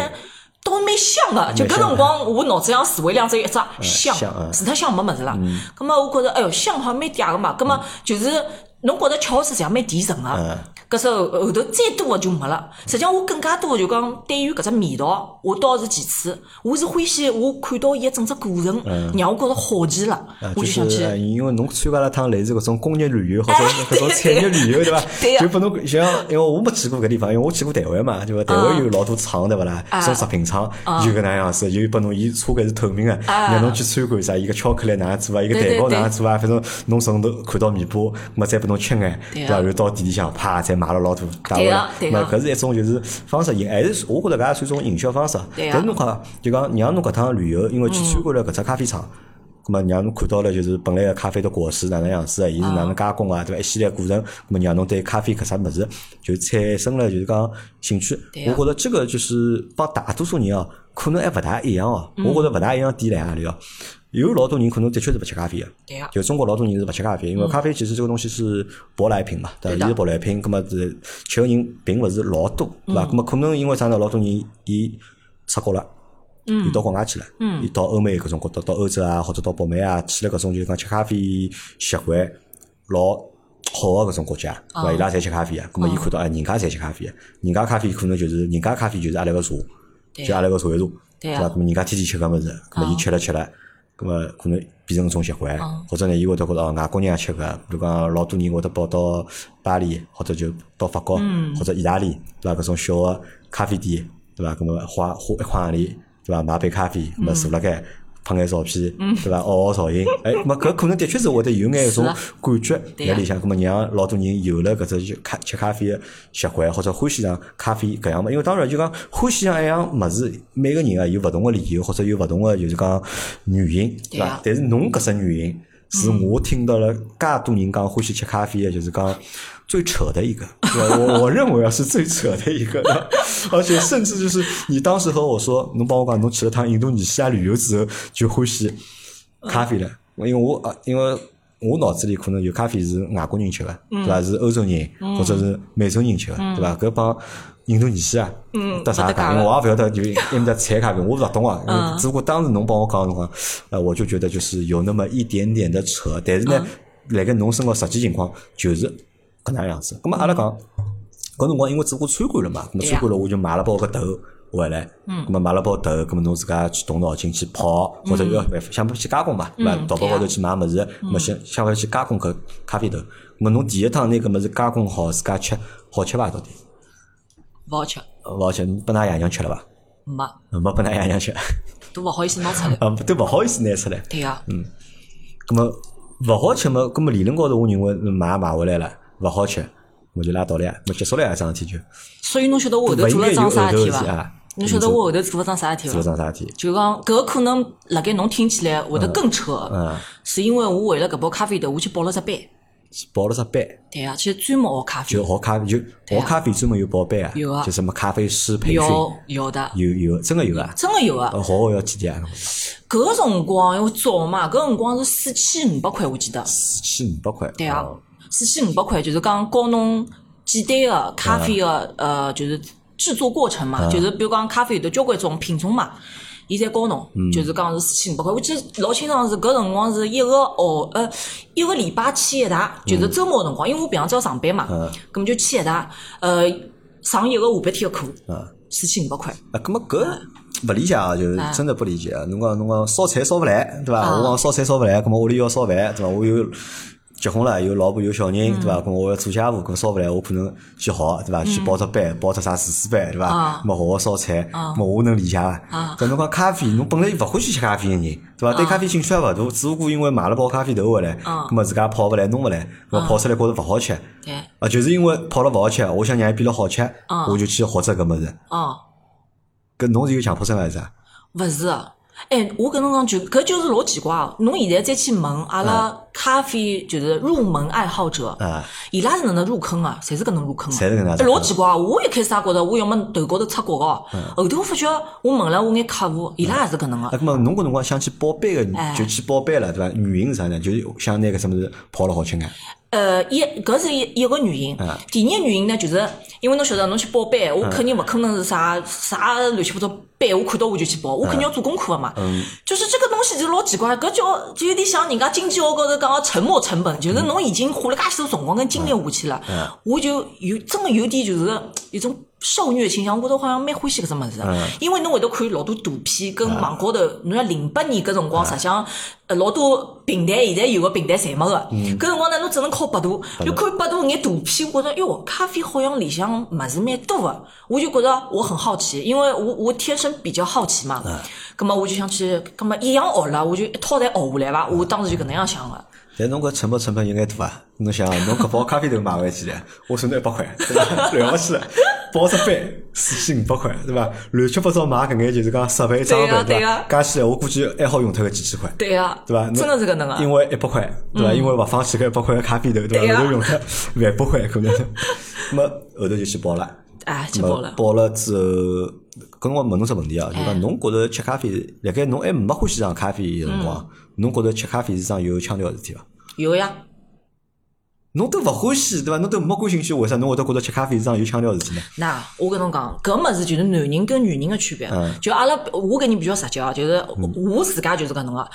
倒蛮香个。就搿辰光，我脑子上词汇量只有一只香除脱香没物事了。葛末我觉着，哎哟，香好像蛮嗲个嘛。葛末就是侬觉着吃好吃，实际上蛮提神个。搿时候后头再多个就没了。实际上我更加多个就讲对于搿只味道，我倒是其次，我是欢喜我看到伊个整只过程，让我觉着好奇了，就想去。是因为侬参加了趟类似搿种工业旅游或者 搿种产业旅游，对伐？就拨侬像，因为我没去过搿地方，因为我去过台湾嘛，对伐？台湾有老多厂，对勿啦？种食品厂就搿能样子，就拨侬伊车间是透明个，让侬去参观啥，伊个巧克力哪样做啊，伊个蛋糕哪样做啊，反正侬从头看到尾巴，咾再拨侬吃眼，对伐？然后到地里向啪再买了老多。对个对个咾搿是一种就是方式，也还是我觉着搿也算一种营销方式。对啊但是侬看，就讲让侬搿趟旅游，因为去参观了搿只咖啡厂。咁么让侬看到了就是本来个咖啡的果实哪能样子个，伊是哪能加工啊，对伐？一系列过程，咁么让侬对咖啡搿只物事就产生了就是讲兴趣。对啊我觉着这个就是帮大多数人哦，可能还勿大一样哦。我觉着勿大一样点辣何里哦？有老多人可能的确是勿吃咖啡个，对啊就中国老多人是勿吃咖啡，因为咖啡其实这个东西是舶来品嘛，对伐？伊是舶来品，葛么是吃个人并勿是老多，对伐？葛么可能因为啥呢？老多人伊出国了。伊到国外去了，伊到欧美搿种国到到欧洲啊，或者到北美啊，去了搿种就是讲吃咖啡习惯老好个搿种国家，对伐？伊拉侪吃咖啡啊，葛末伊看到哎，人家侪吃咖啡啊，人家咖啡可能就是人家咖啡就是阿拉个茶，就阿拉个茶叶茶，对啊伐？葛末人家天天吃搿物事，葛末伊吃了吃了，葛末可能变成一种习惯，或者呢，伊会得觉得哦，外国人也吃搿，比如讲老多人会得跑到巴黎，或者就到法国或者意大利，对伐？搿种小个咖啡店，对伐？咁么花花一块洋钿。对伐？买杯咖啡，咁么坐辣盖拍眼照片，对伐？熬熬造型，哎，咁么搿可能的确是会得有眼一种感觉对啊辣里向，搿么让老多人有了搿只就咖吃咖啡个习惯，或者欢喜上咖啡搿样物。因为当然就讲欢喜上一样物事，每个人啊有勿同个理由，或者有勿同个就是讲原因，对伐？但是侬搿只原因。是我听到了介多人讲欢喜吃咖啡的，就是讲最扯的一个，对？我我认为啊是最扯的一个，而且甚至就是你当时和我说，侬帮我讲侬去了趟印度尼西亚旅游之后就欢喜咖啡了，因为我啊，因为我脑子里可能有咖啡是外国人吃的，对吧？是欧洲人或者是美洲人吃的，对吧？搿帮印度尼西亚嗯搭啥讲？因为我也勿晓得就埃面搭产咖啡，我勿懂啊。嗯只不过当时侬帮我讲的辰光，呃，我就觉得就是有那么一点点的扯，但是呢，辣盖侬身高实际情况就是搿能样子。咁么阿拉讲，搿辰光因为只不过参观了嘛，咁么参观了我就买了包搿豆回来，咁么买了包豆，咁么侬自家去动脑筋去泡，或者要办法想办法去加工嘛，对伐？淘宝高头去买物事，咁么想想办法去加工搿咖啡豆。咁么侬第一趟拿搿物事加工好自家吃，好吃伐？到底？勿好吃，勿好吃，拨㑚爷娘吃了伐？没。没拨㑚爷娘吃。都勿好意思拿出来。啊，都勿好意思拿出来。对个，咁么勿好吃嘛，咁么理论高头我认为买买回来了，勿好吃，我就拉倒了呀，么结束了呀，桩事体就所以侬晓得我后头做了桩啥事体伐？侬晓得我后头做了桩啥事体伐做了？桩啥事体？就讲搿个可能辣盖侬听起来会得更扯，嗯，是因为我为了搿包咖啡豆，我去报了只班。报了只班，对啊，去专门学咖啡就。学咖啡，就学咖啡专门有报班啊，有啊就什么咖啡师培训，有有的，有有真个有啊，真个有啊。呃学学要几钿啊？搿个辰光因为早嘛，搿辰光是四千五百块，我记得。四千五百块，对啊哦，四千五百块就是讲教侬简单的咖啡个呃，就是制作过程嘛，就是比如讲咖啡有得交关种品种嘛。伊侪教侬，就是讲是四千五百块。我记得老清爽是搿辰光是一个号呃一个礼拜去一趟，就是周末辰光，因为我平常子要上班嘛，葛么就去一趟，呃，上一个下半天的课，四千五百块。啊，咁么搿勿理解啊，就是真的不理解啊。侬讲侬讲烧菜烧勿来，对伐？啊我讲烧菜烧勿来，咁么屋里要烧饭，对伐？我有结婚了，有老婆有小人，对伐？咁么我要做家务，咁烧勿来，我可能去学，对伐？去报只班，报只啥厨师班，对伐啊？咁么学学烧菜，咁么我能理解伐？搿侬讲咖啡，侬本来勿欢喜吃咖啡个人，对伐？对咖啡兴趣也勿大，只不过因为买了包咖啡豆回来，咁么自家泡勿来，弄勿来，咁泡出来觉着勿好吃。对，啊，就是因为泡了勿好吃，我想让伊变得好吃，我就去学这搿物事。哦。搿侬是有强迫症还是啥？勿是个，哎，我跟侬讲就搿就是老奇怪哦。侬现在再去问阿拉咖啡就是入门爱好者，啊，伊拉是哪能入坑啊？侪是搿能入坑啊？侪是搿能老奇怪啊！我一开始也觉着我要么头高头出国个哦，后头我发觉我问了我眼客户，伊拉也是搿能啊，个。咁么侬搿辰光想去报班个哎，就去报班了，对伐？原因是啥呢？就是想拿搿什么事泡了好吃眼。呃，一搿是一一个原因。第二个原因呢，就是因为侬晓得，侬去报班，我肯定勿可能是啥啥乱七八糟班，我看到我就去报，我肯定要做功课个嘛。就是这个东西就老奇怪，搿叫就有点像人家经济学高头讲个沉没成本，就是侬已经花了介许多辰光跟精力下去了，我就有真个有点就是一种。受虐倾向，我觉得好像蛮欢喜搿只物事。的，因为侬会得看老多图片跟网高头，侬像零八年搿辰光，实际上呃老多平台现在有个平台侪没个，搿辰光呢侬只能靠百度，就看百度眼图片，我觉着哟，咖啡好像里向物事蛮多个，我就觉着我很好奇，因为我我天生比较好奇嘛，葛么我就想去，葛么一样学了，我就一套侪学下来伐，我当时就搿能样想个。但侬搿成本成本有眼大啊！侬想，侬搿包咖啡豆买回去了，我算侬一百块，对伐？了 不起了，报只班四千五百块，对伐？乱七八糟买搿眼就是讲设备装备，对伐？加起来我估计还好用脱个几千块。对呀，对伐？真的是搿能啊。因为一百块，对伐？因为勿放弃搿一百块个咖啡豆，对伐？用脱万把块可能。那么后头就去报了。哎，去那么报了。报了之后，跟我问侬只问题啊，就哎讲侬觉着吃咖啡，辣盖侬还没欢喜上咖啡个辰光，嗯侬觉着吃咖啡是桩有腔调个事体伐？有呀，侬都勿欢喜，对伐？侬都没感兴趣，为啥侬会得觉着吃咖啡是桩有腔调个事体呢？那我跟侬讲，搿物事就是男人跟女人的区别。嗯就阿拉我搿人比较直接啊，就是我自家就是搿能个，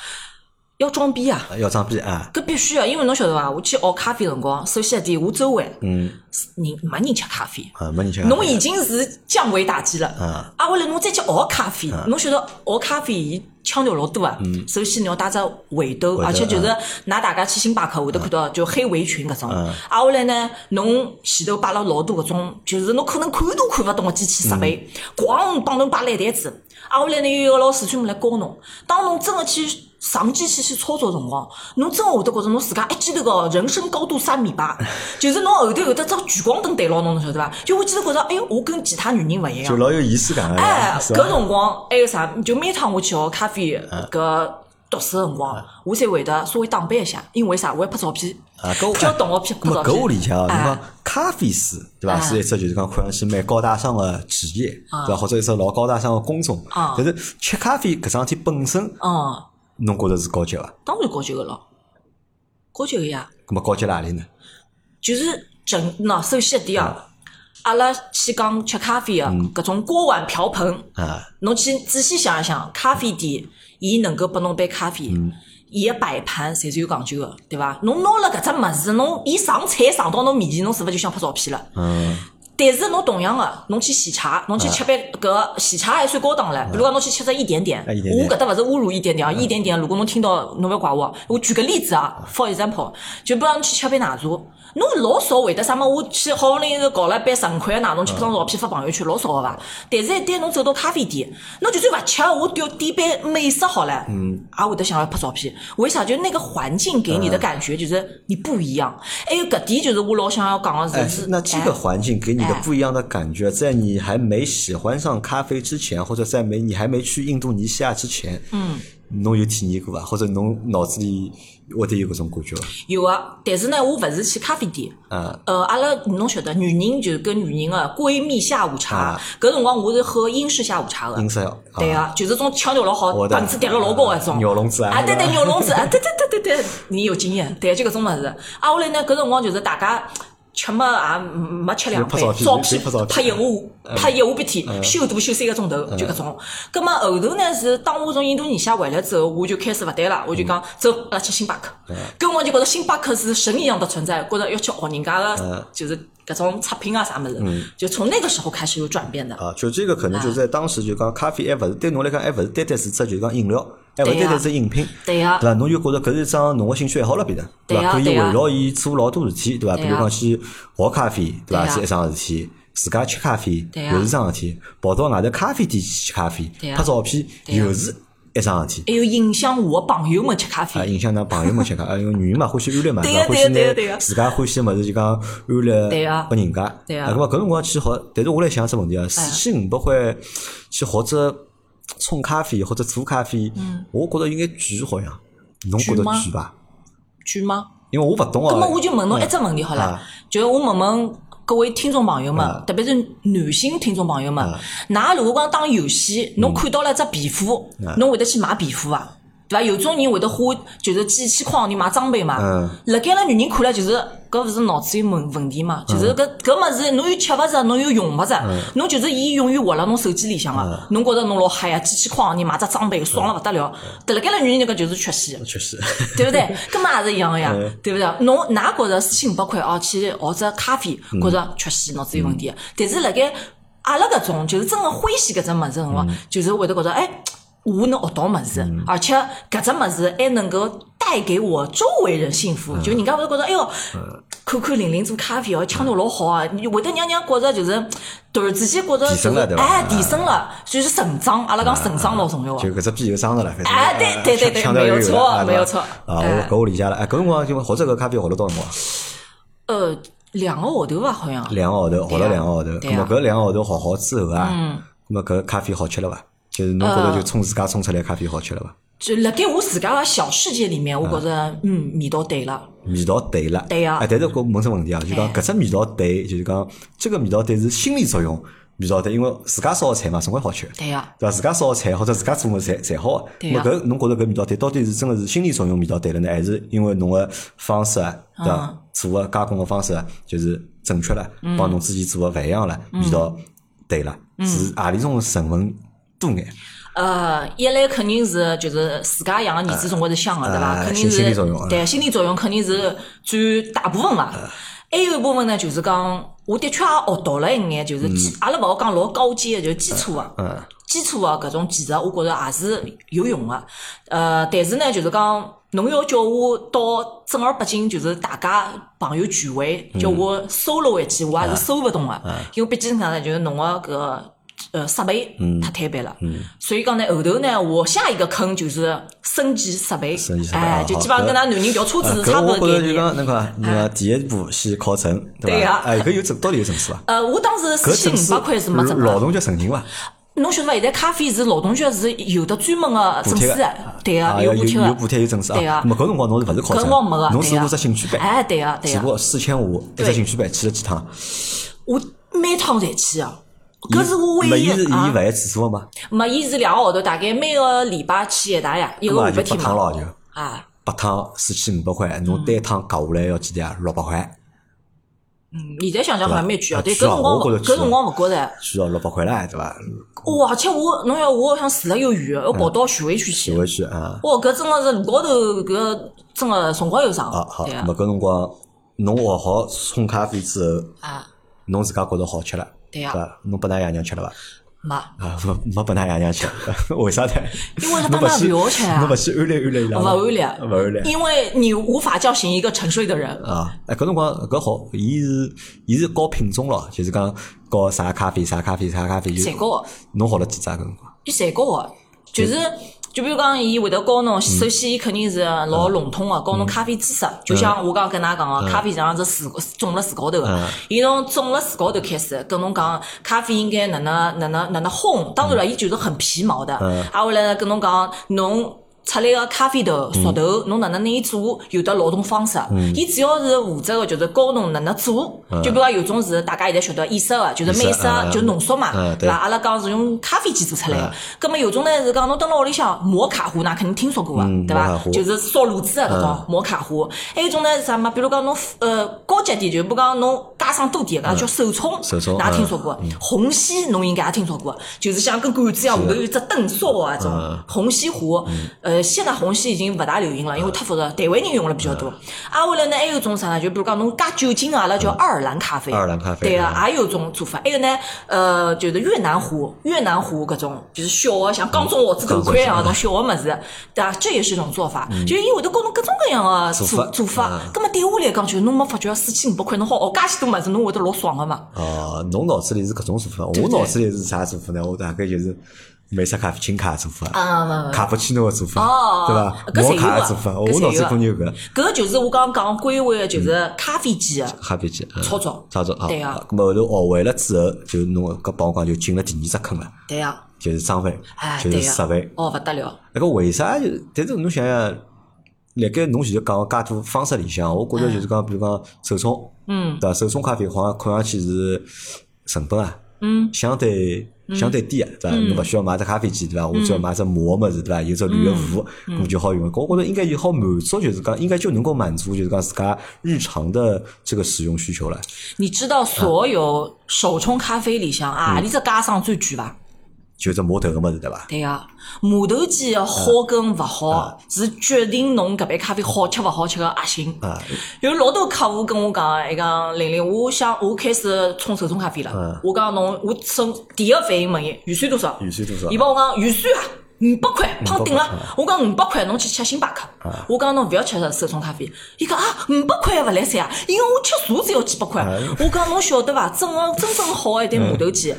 要装逼啊。要装逼啊！搿必须啊，因为侬晓得伐？我去学咖啡辰光，首先一点，我周围嗯人没人吃咖啡，啊，没人吃。侬已经是降维打击了。嗯啊，后来侬再去学咖啡，侬晓得学咖啡伊腔调老多啊。首先你要戴只围兜，而且就是嗯㑚大家去星巴克会得看到就黑围裙搿种。啊，后来呢，侬前头摆了老多搿种，就是侬可能看都看勿懂个机器设备，咣帮侬摆了一台子。啊，后来呢，又有个老师专门来教侬。当侬真个去上机器去操作辰光，侬真个会得觉着侬自家一记头个人生高度三米八，就是侬后头有得只聚光灯对牢侬，侬晓得伐？就我记得觉着，哎哟，我跟其他女人勿一样。就老有仪式感个，哎，搿辰光还有啥？就每趟我去学咖啡搿读书的辰光，我侪会得稍微打扮一下，因为啥？我要拍照片，啊，搿我叫同学拍片。搿我理解啊，侬哎讲咖啡师对伐？哎是一只就是讲看上去蛮高大上个职业，对伐？或者一只老高大上个工种，啊但是吃咖啡搿桩事体本身，嗯，侬觉着是高级伐？当然高级个咯，高级个呀。咁么高级辣何里呢？就是整喏，首先一点啊，阿拉去讲吃咖啡个搿种锅碗瓢盆，啊，侬去仔细想一想，咖啡店伊能够拨侬杯咖啡，伊个摆盘侪是有讲究个，对伐？侬拿了搿只物事，侬伊上菜上到侬面前，侬是勿是就想拍照片了？嗯，但是侬同样个，侬去喜茶，侬去吃杯搿喜茶还算高档唻。比如讲侬去吃只一点点，我搿搭勿是侮辱一点点啊，一点点。如果侬听到，侬勿要怪我。我举个例子啊，for example，就比如讲侬去吃杯奶茶，侬老少会得啥么？我去好不容易是搞了一杯十五块个奶茶，去拍张照片发朋友圈，老少个伐？但是一旦侬走到咖啡店，侬就算勿吃，我点点杯美式好了，嗯，也会得想要拍照片。为啥？就那个环境给你的感觉就是你不一样。还有搿点就是我老想要讲个哎是，是，那这个环境给你的不一样的感觉，在你还没喜欢上咖啡之前，或者在没你还没去印度尼西亚之前，嗯，侬有体验过伐？或者侬脑子里会得有搿种感觉伐？有啊，但是呢，我勿是去咖啡店。啊，呃，阿拉侬晓得，女人就是跟女人个闺蜜下午茶啊，搿辰光我是喝英式下午茶个。英式啊对啊，就是种腔调老好，档次叠了老高个种。鸟笼子啊啊，对对，鸟笼子啊，对对对对对，你有经验，对就搿种物事。啊，后来呢，搿辰光就是大家。吃么也没吃两杯，拍照片拍一下拍一下鼻涕，修图修三个钟头，就搿种。葛么后头呢是当我从印度尼西亚回来之后，我就开始勿对了，我就讲走，阿拉去星巴克。跟我就觉得星巴克是神一样的存在，觉得要去学人家个，就是搿种测评啊啥物事，就从那个时候开始有转变的。啊，就这个可能就在当时就讲咖啡还勿是对侬来讲还勿是单单是只就是讲饮料，还勿是单单是应聘，对呀对伐？侬就觉着搿是一桩侬个兴趣爱好了变成，对伐？可以围绕伊做老多事体，对伐？比如讲去学咖啡，对伐？是一桩事体。自家吃咖啡对又是桩事体，跑到外头咖啡店去吃咖啡对拍照片又是一桩事体。还有影响我个朋友们吃咖啊，啡。影响㑚朋友们吃咖，啊，因为女人嘛欢喜安利嘛，对伐？欢喜拿自家欢喜个物事就讲安利拨人家。对呀啊，咁么搿辰光去学，但是我来想只问题啊，四千五百块去学只冲咖啡或者做咖啡，我觉着有眼贵好像，侬觉得贵吗贵伐？贵吗？因为我勿懂啊。那么我就问侬一只问题好了啊，就是我问问各位听众朋友们，特别是男性听众朋友们，㑚如果讲打游戏，侬看到了一只皮肤，侬会得去买皮肤伐？对伐？有种人会得花就是几千块行钿买装备嘛嗯。辣盖了女人看来就是搿勿是脑子有问问题嘛？就是搿搿物事侬又吃勿着，侬又用勿着，侬就是伊永远活辣侬手机里向个，侬觉着侬老嗨呀，几千块行钿买只装备爽了勿得了。但辣盖了女人那个就是缺席。确实，对不对？搿么也是一样个呀，对不对？侬㑚觉着四千五百块哦，去学只咖啡，觉着缺席脑子有问题。但是辣盖阿拉搿种就是真个欢喜搿只物事辰光，就是会得觉着哎。我能学到么子，而且搿只么子还能够带给我周围人幸福。就人家会觉着，哎哟，看看玲玲做咖啡哦，腔调老好啊，你会得让人觉着就是突然之间觉着提升了哎，提升了，就是成长。阿拉讲成长老重要啊。就搿只逼有装着了，反正哎对对对对没有错了没有错啊，我哎搿我理解了。哎，搿辰光就学这个咖啡学了多少辰光？呃，两个号头吧，好像。两个号头，学了两个号头。对啊咁么搿两个号头学好之后啊，咁么搿咖啡好吃了伐？就是侬觉着就冲自家冲出来咖啡好吃了伐？就辣盖我自家个小世界里面，我觉着嗯味道对了。味道对了，对呀哎，但是我问只问题啊，就讲哎搿只味道对，就是讲这个味道对是心理作用，味道对，因为自家烧个菜嘛，总归好吃。对呀，对伐？自家烧个菜或者自家做个菜才好个。对呀咁么搿侬觉着搿味道对，到底是真个是心理作用味道对了呢，还是因为侬个方式啊，对伐嗯？做个加工个方式啊就是正确了，帮侬之前做个勿一样了，嗯味道对了，是何里种成分多眼？呃，一来肯定是就是自家养个儿子总归是香个，对伐？哎肯定心理作用啊是对心理作用肯定是占大部分嘛。还有一部分呢，就是讲我的确也学到了一眼，就是基，阿拉勿好讲老高阶个，就是基础个。嗯，基础个搿种技术，我觉着也是有用个。呃，但是呢，就是讲侬要叫我到正儿八经，就是大家朋友聚会，叫我 solo 一记，我也是收勿动个。因为毕竟啥呢，就是侬个搿个呃设备太摊板了。所以讲呢，后头呢，我下一个坑就是升级设备哎就基本上跟㑚男人调车啊子是差不多概念。讲那个那个第一步先考证，对伐？对呀哎，搿有证，到底有证书伐？呃，我当时四千五百块是没证个。劳动局承认伐？侬晓得伐？现在咖啡是劳动局是有的专门个证书对啊，个，有补贴个。有补贴有证书对啊。个咁么搿辰光侬是勿是考证搿辰光没个？侬是只兴趣班，哎，对个，对个。只不过四千五一只兴趣班去了几趟？我每趟侪去啊，搿是我唯没伊是伊勿一啊。限次数个嘛？没，伊是两个号头，大概每个礼拜去一趟呀，一个咁嘛就下半天嘛。就啊，八趟四千五百块，侬单趟搞下来要几钿啊？六百块，嗯，现在想想好像蛮贵啊。对，搿辰光我觉得贵啊搿辰光勿觉着。需要六百块唻，对伐？哇，而且我，侬晓得，我好像住了又远，要跑到徐汇区去。徐汇区啊。哇，搿真个是路高头，搿真个辰光又长啊好，搿辰光侬学好冲咖啡之后，啊。侬自家觉着好吃了，对呀伐？侬拨㑚爷娘吃了伐？没，啊，没没拨㑚爷娘吃，为啥呢？因为他当然侬勿去不要吃啊侬勿去安利安利伊拉勿，安利，勿安利。因为你无法叫醒一个沉睡的人。啊，哎，搿辰光搿好，伊是伊是搞品种咯，就是讲搞啥咖啡啥咖啡啥咖啡，就侪教个，侬学了几只搿辰光？伊侪教个，就是。就比如讲，伊会得教侬，首先伊肯定是老笼统个，教侬咖啡知识。就像我刚刚跟㑚讲个，咖啡场是树种辣树高头个，伊从种辣树高头开始跟侬讲，咖啡应该哪能哪能哪能烘。当然了，伊就是很皮毛的，啊，后来呢跟侬讲侬。出来个咖啡豆、熟豆，侬哪能拿伊做，有的劳动方式。伊主要是负责个就是教侬哪能做。就比如讲有种是大家现在晓得意式个，就是美式就浓缩嘛，嗯对伐？阿拉讲是用咖啡机做出来个。葛么有种呢是讲侬蹲辣屋里向磨卡壶，㑚肯定听说过个，对伐？就是烧炉子个搿种磨卡壶。还有一种呢是啥嘛？比如讲侬呃高级点，就比如讲侬加上多点，个叫手冲，手冲㑚听说过？虹吸侬应该也听说过，就是像根管子一样，下头有只灯烧个搿种虹吸壶。呃，现在虹吸已经勿大流行了，因为太复杂，台湾人用了比较多。挨下来呢，还有种啥呢？就比如讲侬加酒精个，阿拉叫爱尔兰咖啡。爱尔兰咖啡对个，嗯也有种做法。还有呢，呃，就是越南壶，越南壶搿种，就是小个像缸中鹵子头盔一样搿种小个物事，对伐？这也是一种做法，就是伊会得教侬各种各样个做法做做法嗯。葛么对我来讲，就是侬没发觉四千五百块，侬好学介许多物事，侬会得老爽个嘛？哦，侬脑子里是搿种做法，我脑子里是啥做法呢？我大概就是美式咖啡清咖做法，啊。卡布奇诺个做法，哦对伐？搿摩卡个做法，搿我脑子有啊可能有搿就是我刚刚讲归为的就是咖啡机个咖啡机嗯。操作。操作啊。对啊。咾么后头学会了之后，就侬搿帮我讲就进了第二只坑了，对呀，就是装备哎，，就是对设备。，哦，勿得了，那个为啥？就？但是侬想想，辣盖侬现在讲个介多方式里向，我觉着就是讲，比如讲手冲，嗯。对伐？手冲咖啡好像看上去是成本啊，嗯，相对相对低啊，对伐？侬勿需要买只咖啡机，对伐？我只要买只磨个物事，对伐？有只滤个壶，嗯咁就好用。我觉着应该就好满足，就是讲应该就能够满足，就是讲自家日常的这个使用需求了。你知道所有手冲咖啡里向啊，嗯里只家商最贵伐？就只磨头个物事，对伐？对呀，磨头机个好跟勿好，是决定侬搿杯咖啡好吃勿好吃个核心。啊，有老多客户跟我讲，伊讲玲玲，我想我开始冲手冲咖啡了。我讲侬，我首第一个反应问伊预算多少？预算多少伊帮我讲预算啊。五百块，胖顶了500块。我讲五百块，侬去吃星巴克。我讲侬勿要吃手冲咖啡。伊讲啊，五百块也勿来三啊，因为我吃茶只要几百块。我讲侬晓得伐？真个真正好个一台磨头机，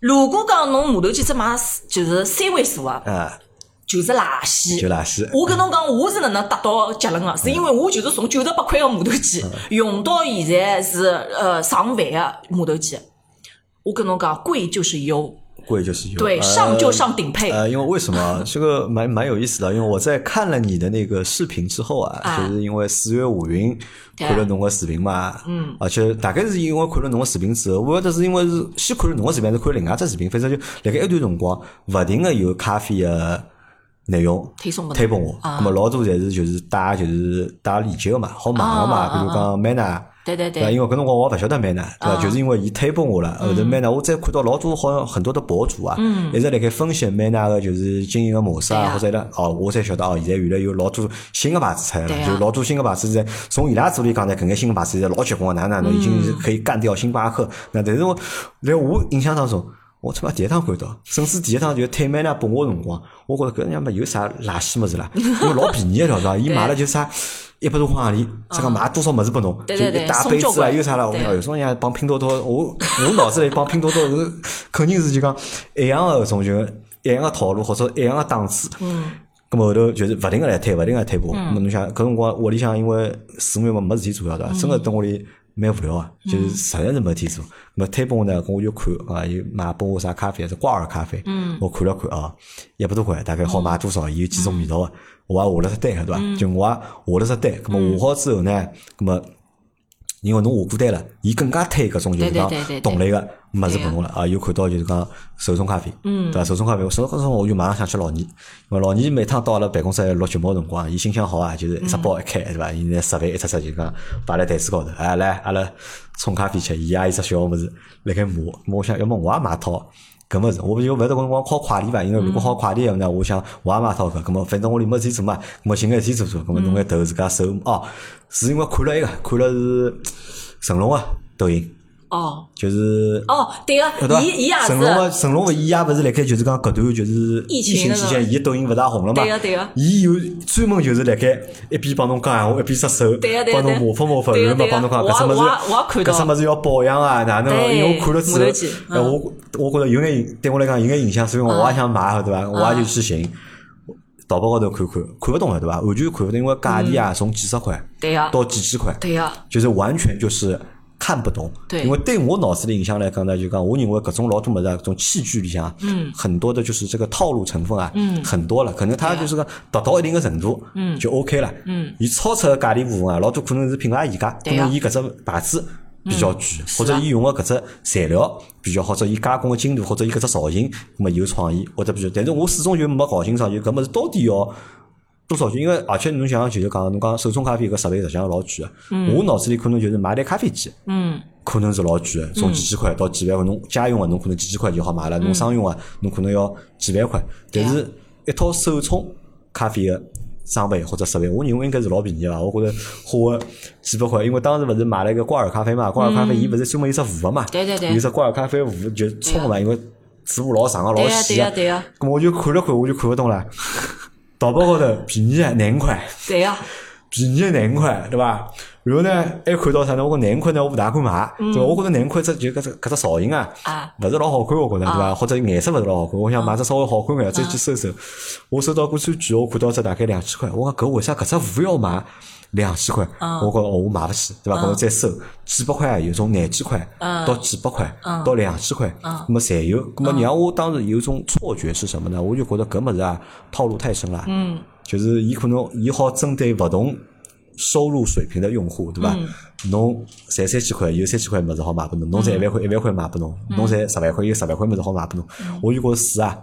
如果讲侬磨头机只买就是三位数个，啊，就是垃圾。就垃圾。我跟侬讲，我是哪能达到结论个？是因为我就是从九十八块个磨头机用到现在是呃上万个磨头机。我跟侬讲，贵就是优，贵就是有，对，呃上就上顶配。呃，因为为什么？这个蛮蛮有意思的？因为我在看了你的那个视频之后啊，啊。就是因为四月五云看了侬个视频嘛，嗯，而且大概是因为看了侬个视频之后，我晓得是因为是先看了侬个视频，还是看另外一只视频，反正就辣盖一段辰光，勿停的有咖啡个内容推送推拨我，啊。那么老多侪是就是带就是带链接个嘛，好买个啊啊嘛，啊。比如讲 Mana。对对对，对，因为搿辰光我也勿晓得 Mana，对伐？啊就是因为伊推拨我了，后头 Mana 我再看到老多好像很多的博主啊，一直辣盖分析 Mana 个就是经营个模式啊，或者呢，哦，我才晓得哦，现在原来有老多新个牌子出来了，对啊就老多新个牌子在从伊拉嘴里讲呢，搿眼新个牌子现在老结棍个，哪能哪能已经是可以干掉星巴克。那但是我在我印象当中。我他妈第一趟看到，甚至第一趟就推 Mana 拨我个辰光，我觉着搿人家么有啥垃圾物事啦？因为老便宜个对伐？伊买了就啥一百多块行钿，这个买多少么子拨侬，就一大杯子啊，送交关有啥啦？我对讲有种人帮拼多多，我 我脑子里帮拼多多是肯定是就讲一样个搿种就一样个套路或者一样个档次。嗯。咁么后头就是勿停个来推，勿停个来推播。咁么侬想，搿辰光屋里向因为四五月份没事体做了，对伐？真个蹲屋里蛮无聊啊，就是实在是没事体做。咁么推拨我呢，咁我就看啊，有买拨我啥咖啡，是挂耳咖啡。嗯。我看了看啊，一百多块，大概好买多少？有几种味道个，我也下了只单个，对伐？就我也下了只单。咁么下好之后呢，咁么。因为侬下过单了，伊更加推搿种就是讲同类个物事拨侬了啊，有看到就是讲手冲咖啡，对伐？手冲咖啡，手冲咖啡我就马上想起老二，因为老二每趟到阿拉办公室来录节目个辰光，伊心情好啊，就是一只包一开，对伐？伊拿设备一只只就讲摆辣台子高头，哎来阿拉冲咖啡吃，伊也有只小个物事辣盖磨，咾我想要么我也买套。搿么子，我勿就勿是搿辰光靠快递伐？因为如果靠快递个呢，我想我也买套搿，搿么反正屋里没事体做嘛，搿么寻眼事体做做，搿么弄眼头自家手哦，是因为看了一个，看了是成龙个抖音，哦。就是哦，对个伊伊也成龙嘛，成龙嘛，伊也勿是辣盖就是讲搿段就是疫疫情期间，伊抖音勿大红了嘛。对个对个伊有专门就是辣盖一边帮侬讲闲话，一边杀手，帮侬模仿模仿，然后嘛帮侬讲搿只物事我也我也我也看，到。搿只物事要保养啊，哪能？对因为我看了之后我我觉着有眼影对我来讲有眼影响，所以我也想买，对伐？嗯我也就去寻。淘宝高头看看，看勿懂个对伐？完全看勿懂，因为价钿啊从几十块对个到几千块，对个，就是完全就是看不懂。对。因为对我脑子的印象来讲呢，就讲我认为各种老多么子啊，种器具里向，嗯，很多的就是这个套路成分啊，嗯，很多了，可能它就是讲达到一定的程度，嗯，就 OK 了，嗯，伊超出的价钿部分啊，老多可能是品牌溢价，可能伊搿只牌子。比较贵，或者伊用的搿只材料比较好，或者伊加工的精度，或者伊搿只造型，那么有创意，或者比较，但是我始终就没搞清爽，就搿物事到底要多少钱？因为而且侬想想，就是讲侬讲手冲咖啡搿设备实际上老贵个，我脑子里可能就是买台咖啡机，嗯，可能是老贵个，从几千块到几万块，侬家用个侬可能几千块就好买了，侬商用个侬可能要几万块，但是一套手冲咖啡个。装备或者设备，我认为应该是老便宜个伐？我觉着花个几百块，因为当时勿是买了一个挂耳咖啡嘛，挂耳咖啡伊勿是专门有只壶个嘛，对对对。有只挂耳咖啡壶就冲个嘛，因为纸壶老长个老细个，对个对个咾我就看了看，我就看勿懂了。淘宝高头便宜啊廿块，对个，便宜个廿块，对伐？然后呢，还看到啥呢？我讲廿块呢，我勿大敢买，对伐？我觉着廿块只就搿只搿只造型啊，勿是老好看，我觉着对伐？或者颜色勿是老好看，我想买只稍微好看眼，再去搜搜。我搜到过最贵，我看到只大概两千块，我讲搿为啥搿只壶要买两千块？我讲哦，我买勿起，对伐？搿我再搜几百块有，从廿几块到几百块到两千块，那么侪有。那么让我当时有种错觉是什么呢？我就觉得搿物事啊，套路太深了。嗯，就是伊可能伊好针对勿同。收入水平的用户，对伐？侬赚三千块，有三千块物事好卖拨侬；侬赚一万块，一万块卖拨侬；侬赚十万块，有十万块物事好卖拨侬。我就觉着水啊，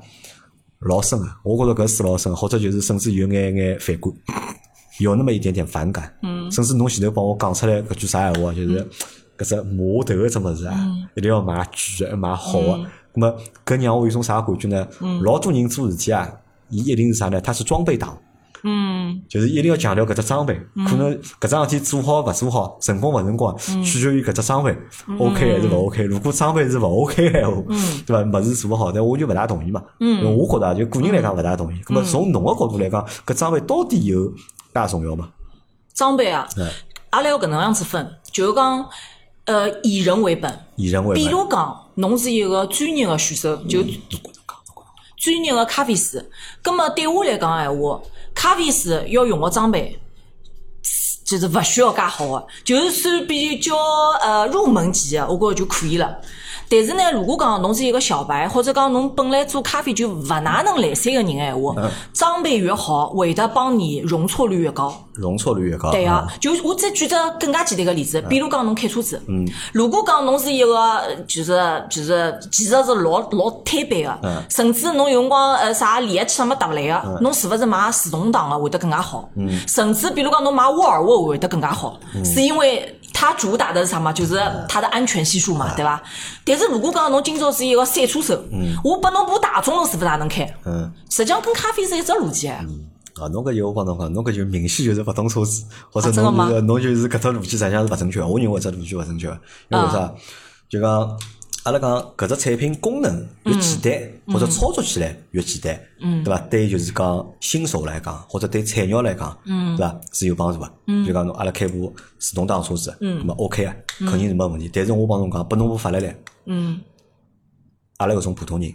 老深啊，我觉着搿水老深，或者就是甚至有眼眼反感，有那么一点点反感。甚至侬前头帮我讲出来搿句啥闲话，就是搿只码头搿只物事啊，一定要买贵个，买好个。咁么搿让我有种啥感觉呢？老多人做事体啊，伊一定是啥呢？他是装备党。嗯，就是一定要强调搿只装备，可能搿桩事体做好勿做好，成功勿成功，取决于搿只装备 OK 还是勿 OK。如果装备是勿 OK 闲话，对伐？物事做勿好，但我就勿大同意嘛。嗯，我觉得就个人来讲勿大同意。咁么从侬个角度来讲，搿装备到底有介重要吗？装备啊，阿拉要搿能样子分，就是讲，呃，以人为本。以人为本比。如讲，侬是一个专业个选手，就专业的咖啡师，葛么对我来讲闲话，咖啡师要用的装备。就是勿需要介好的，就是算比较呃入门级的，我觉着就可以了。但是呢，如果讲侬是一个小白，或者讲侬本来做咖啡就勿哪能来三个人闲话，装备越好，会得帮你容错率越高。容错率越高。对啊，就我再举只更加简单个例子，比如讲侬开车子，嗯，如果讲侬是一个就是就是其实是老老摊板个，甚至侬有辰光呃啥离合器没搭勿来个，侬是勿是买自动挡个会得更加好？嗯，甚至比如讲侬买沃尔沃会得更加好，是因为它主打的是啥嘛？就是它的安全系数嘛，对伐？但是如果讲侬今朝是一个赛车手，我拨侬部大众侬是勿是也能开？嗯。实际上跟咖啡是一只逻辑。啊，侬搿就我帮侬讲，侬搿就明显就是勿懂车子，或者侬就是侬就是搿只逻辑实际上是勿正确的。我认为搿只逻辑勿正确的，因为为啥？就讲阿拉讲搿只产品功能越简单，或者操作起来越简单，对伐？对就是讲新手来讲，或者对菜鸟来讲，对伐？是有帮助个。就讲侬阿拉开部自动挡车子，那么 OK 啊，肯定是没问题。但是我帮侬讲，拨侬部法拉利，嗯。阿拉搿种普通人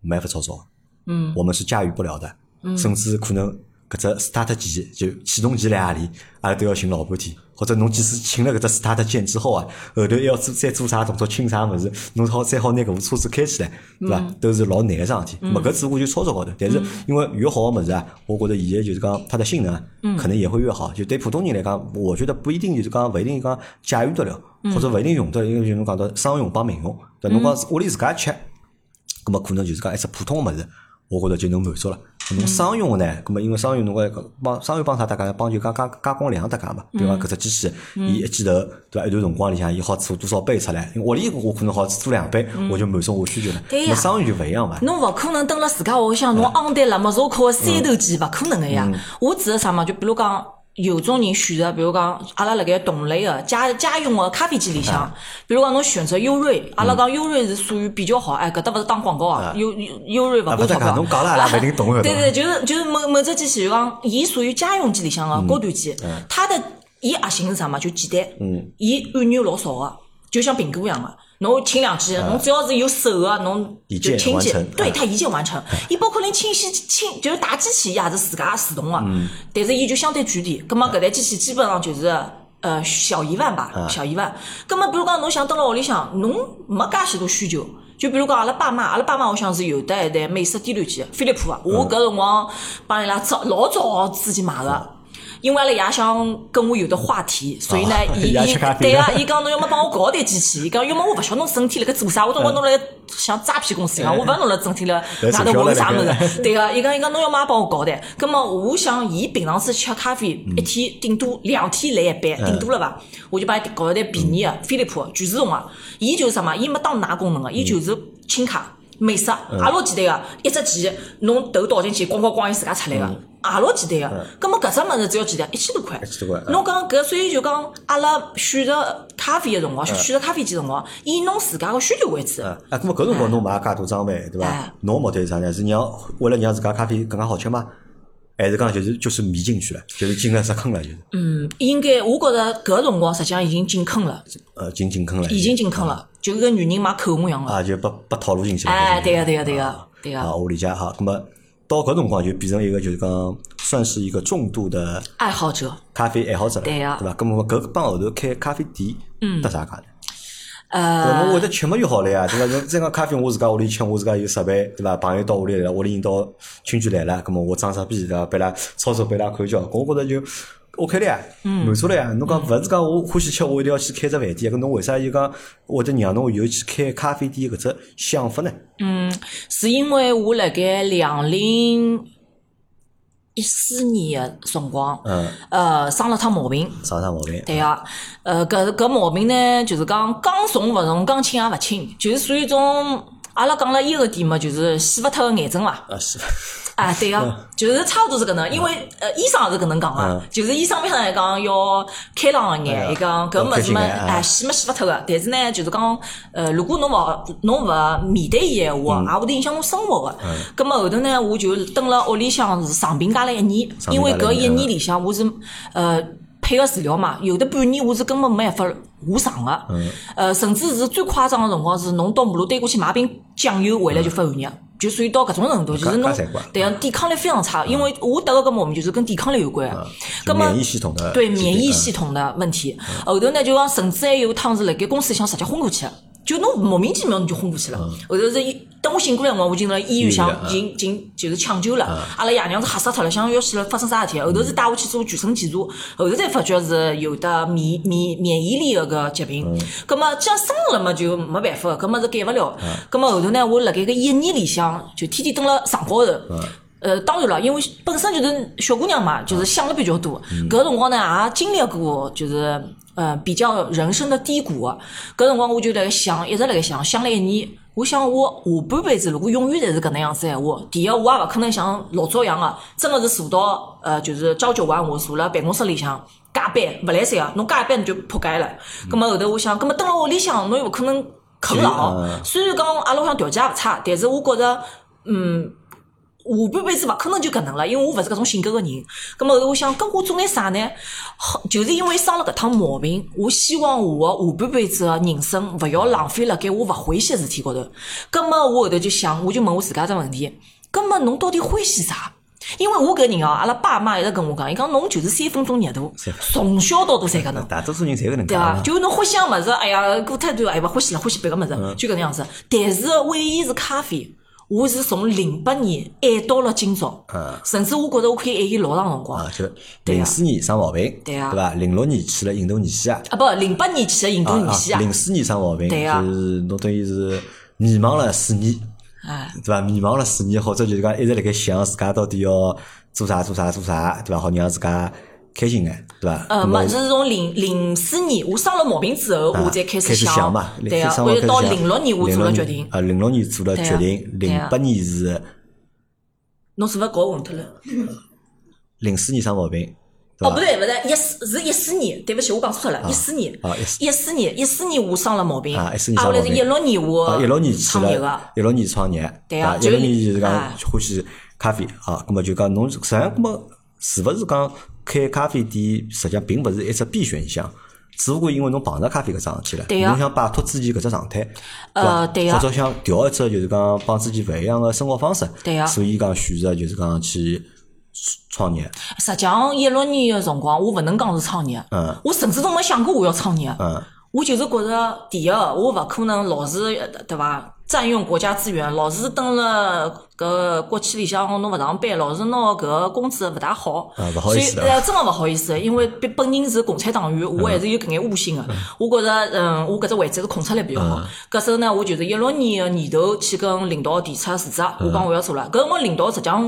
没法操作，嗯。我们是驾驭不了的，甚至可能搿只 start 键就启动键辣何里，阿拉都要寻老半天。或者侬即使请了搿只 start 键之后啊，后头要做再做啥动作，清啥物事，侬好再好拿搿部车子开起来，对伐？都是老难个桩事体。咾搿只不过就操作高头，但是因为越好个物事啊，我觉着现在就是讲它的性能啊，可能也会越好。就对普通人来讲，我觉得不一定就是讲勿一定讲驾驭得了，或者勿一定用得了，因为就侬讲到商用帮民用，对伐侬讲屋里自家吃。搿么可能就是讲一只普通个物事，我觉着就能满足了。侬商用个呢，咁么因为商用侬个帮商用帮啥搭界？帮就加加加工量搭界嘛。比如讲搿只机器，伊一记头对伐？一段辰光里向，伊好做多少杯出来？因为屋里我可能好做两杯，我就满足我需求了。对呀商用就勿一样嘛。侬勿可能蹲辣自家屋里向，侬昂对辣莫烧烤个三头鸡，勿可能个呀。我指个啥嘛？就比如讲，有种人选择，比如讲，阿拉辣盖同类个家家用个咖啡机里向，比如讲侬选择优瑞，阿拉讲优瑞是属于比较好，哎，搿搭勿是打广告啊，优优优瑞勿过钞票。侬讲了阿拉勿一定懂个，对？对，就是就是某某只机器，就讲伊属于家用机里向个高端机，它的伊核心是啥嘛？就简单，伊按钮老少个，就像苹果一样个。侬清两机，侬只要是有手个，侬就清洁，对啊它一键完成。伊包括连清洗清，就是打机器也是自家自动个，但是伊就相对贵点。葛末搿台机器基本上就是。呃，小一万吧，小一万。葛末比如讲，侬想蹲辣屋里向，侬没介许多需求。就比如讲，阿拉爸妈，阿拉爸妈屋里向是有的一台美式低端机，飞利浦个。我搿辰光帮伊拉早老早之前买个。因为阿拉爷想跟我有的话题，所以呢，伊伊对啊，伊讲侬要么帮我搞台机器，伊讲要么我勿晓得侬整天辣盖做啥，我总归侬辣盖像诈骗公司一样，我勿晓得侬辣整天辣外头混啥物事。对个，伊讲伊讲侬要么帮我搞台，葛么我想伊平常时吃咖啡一天顶多两天来一杯，顶多了伐？我就帮伊搞一台便宜个飞利浦全自动个，伊就是啥么，伊没当拿功能个，伊就是轻卡。美式也老简单个，一只鸡侬头倒进去，咣咣咣，伊自家出来个，也老简单个。葛末搿只物事只要几钿？一千多块。一千多块侬讲搿，所以就讲阿拉选择咖啡个辰光，选择咖啡机辰光，以侬自家个需求为主。啊，咁么搿辰光侬买介多装备，对伐哎？侬目的是啥呢？是让为了让自家咖啡更加好吃吗？还是讲就是就是迷进去了，就是进了石坑了，就是嗯，应该我觉着搿辰光实际上已经进坑了，呃进进坑了，已经进坑了，就跟女人买口红一样了。啊，就被被套路进去对个，对个，对个，对啊，个，我理解哈。咁么到搿辰光就变成一个就是讲算是一个重度的爱好者。咖啡爱好者了，对啊对伐？咁么搿帮后头开咖啡店，嗯，搭啥介呢？呃，侬会得吃么就好了呀，对伐？侬这个咖啡我自家屋里吃，我自家有设备，对伐？朋友到屋里来了，屋里人到亲戚来了，咁么我装啥逼对伐？拨伊拉操作拨伊拉看叫，我觉着就 OK 了呀，满足了呀。侬讲勿是讲我欢喜吃，我一定要去开只饭店，搿侬为啥就讲会得让侬有去开咖啡店搿只想法呢？嗯是因为我辣盖两零一四年个辰光，嗯，呃，生了趟毛病。生了趟毛病？对个，呃，搿搿毛病呢，就是讲刚重勿重，刚轻也勿轻，就是属于一种阿拉讲了以后点嘛，就是洗勿脱个癌症伐。啊是，啊，对个，就是差勿多是搿能，因为呃，医生也是搿能讲嗯。个，就是医生面上来讲要开朗一眼，伊讲搿物事嘛，要开心眼啊哎，洗没洗勿脱个，但是呢，就是讲，呃，如果侬勿侬勿面对伊闲话，也会得影响侬生活个。葛末后头呢，我就蹲辣屋里向是长病假了一年，因为搿一年里向我是呃。配合治疗嘛，有的半年我是根本没办法下床的，呃，甚至是最夸张的辰光是侬到马路对过去买瓶酱油回来就发寒热，就属于到搿种程度，就是侬对啊，抵抗力非常差，因为我得个搿毛病就是跟抵抗力有关。个。就葛么免疫系统的对免疫嗯系统的问题，后头呢就讲甚至还有趟是辣盖公司里向直接昏过去。了。就侬莫名其妙侬就昏过去了，后头是一等我醒过来辰光，我进了医院向嗯医院已经已经就是抢救了。阿拉爷娘是吓死脱了，想要死了发生啥事体？后头是带我去做全身检查，后头才发觉是有的免免免疫力个搿疾病。葛末既然生了嘛，就没办法，搿么是改勿了。葛末后头呢，我辣盖个一年里向就天天蹲辣床高头。呃，当然了，因为本身就是小姑娘嘛，就是想的比较多。搿辰光呢，也经历过，就是呃比较人生的低谷的。搿辰光我就辣盖想，一直辣盖想，想了一年。我想我下半辈子如果永远侪是搿能样子闲话，第一我也勿可能像老早一样个，真个是坐到呃就是朝九晚五，坐辣办公室里向加班勿来三个，侬加班侬就扑街了。葛末后头我想，葛末蹲辣屋里向侬又勿可能啃老嗯。虽然讲阿拉屋里向条件也勿差，但是我觉着嗯。下半辈子勿可能就搿能了，因为我勿是搿种性格个人。咁么后头我想，搿我做眼啥呢？好，就是因为生了搿趟毛病，我希望我个下半辈子个人生勿要浪费辣盖我勿欢喜个事体高头。咁么我后头就想，我就问我自家只问题：，咁么侬到底欢喜啥？因为我搿人哦，阿拉爸妈一直跟我讲，伊讲侬就是三分钟热度，从小到大侪搿能。大多数人侪搿能对伐？讲。就侬欢喜样物事，哎呀，过太短，哎，勿欢喜了，欢喜别个物事，就搿能样子。但是唯一是咖啡，我是从零八年爱到了今朝，甚至我觉着我可以爱伊老长辰光。啊，。就零四年生毛病，对啊对伐？零六年去了印度尼西亚，啊，不，零八年去了印度尼西亚，零四年生毛病，对啊就是侬等于是迷茫了四年，哎，对伐？迷茫了四年，或者就是讲一直辣盖想自家到底要做啥做啥做啥，对伐？好让自家开心眼，对伐？呃，那么没是从零零四年我生了毛病之后，我才开开始想想嘛，对啊，生我就到零六年我做了决定。啊，零六年做了决定，零八年是侬是勿是搞混脱了？零四年生毛病，哦，不对，不对，一四是一四年，对不起，我讲错了，一四年，啊一四年，一四年我生了毛病，啊一四年啊，后来是生毛病一六年我啊，一六年去创业了个，，一六年创业，对啊一六年就就是讲哎欢喜咖啡啊，那么就讲侬实际上咁么是勿是讲开咖啡店，实际上并勿是一只必选项。只不过因为侬碰着咖啡搿桩事体了，侬想摆脱之前搿只状态，呃或者想调一只就是讲帮自己勿一样个生活方式，对啊。所以讲选择就是讲去创业，实际上一六年个辰光，我勿能讲是创业，嗯。我甚至都没想过我要创业，嗯我就是觉着，第一，我勿可能老是呃对伐？占用国家资源，老是蹲辣搿国企里向侬勿上班，老是拿搿个工资勿大好，啊勿好所以意思的呃真个勿好意思，因为本本人是共产党员，我还是有搿眼悟性个。我觉着，嗯，我搿只位置是空出来比较好。搿时候呢，我就是一六年个年头去跟领导提出辞职，我讲我要做了。搿辰光领导实际上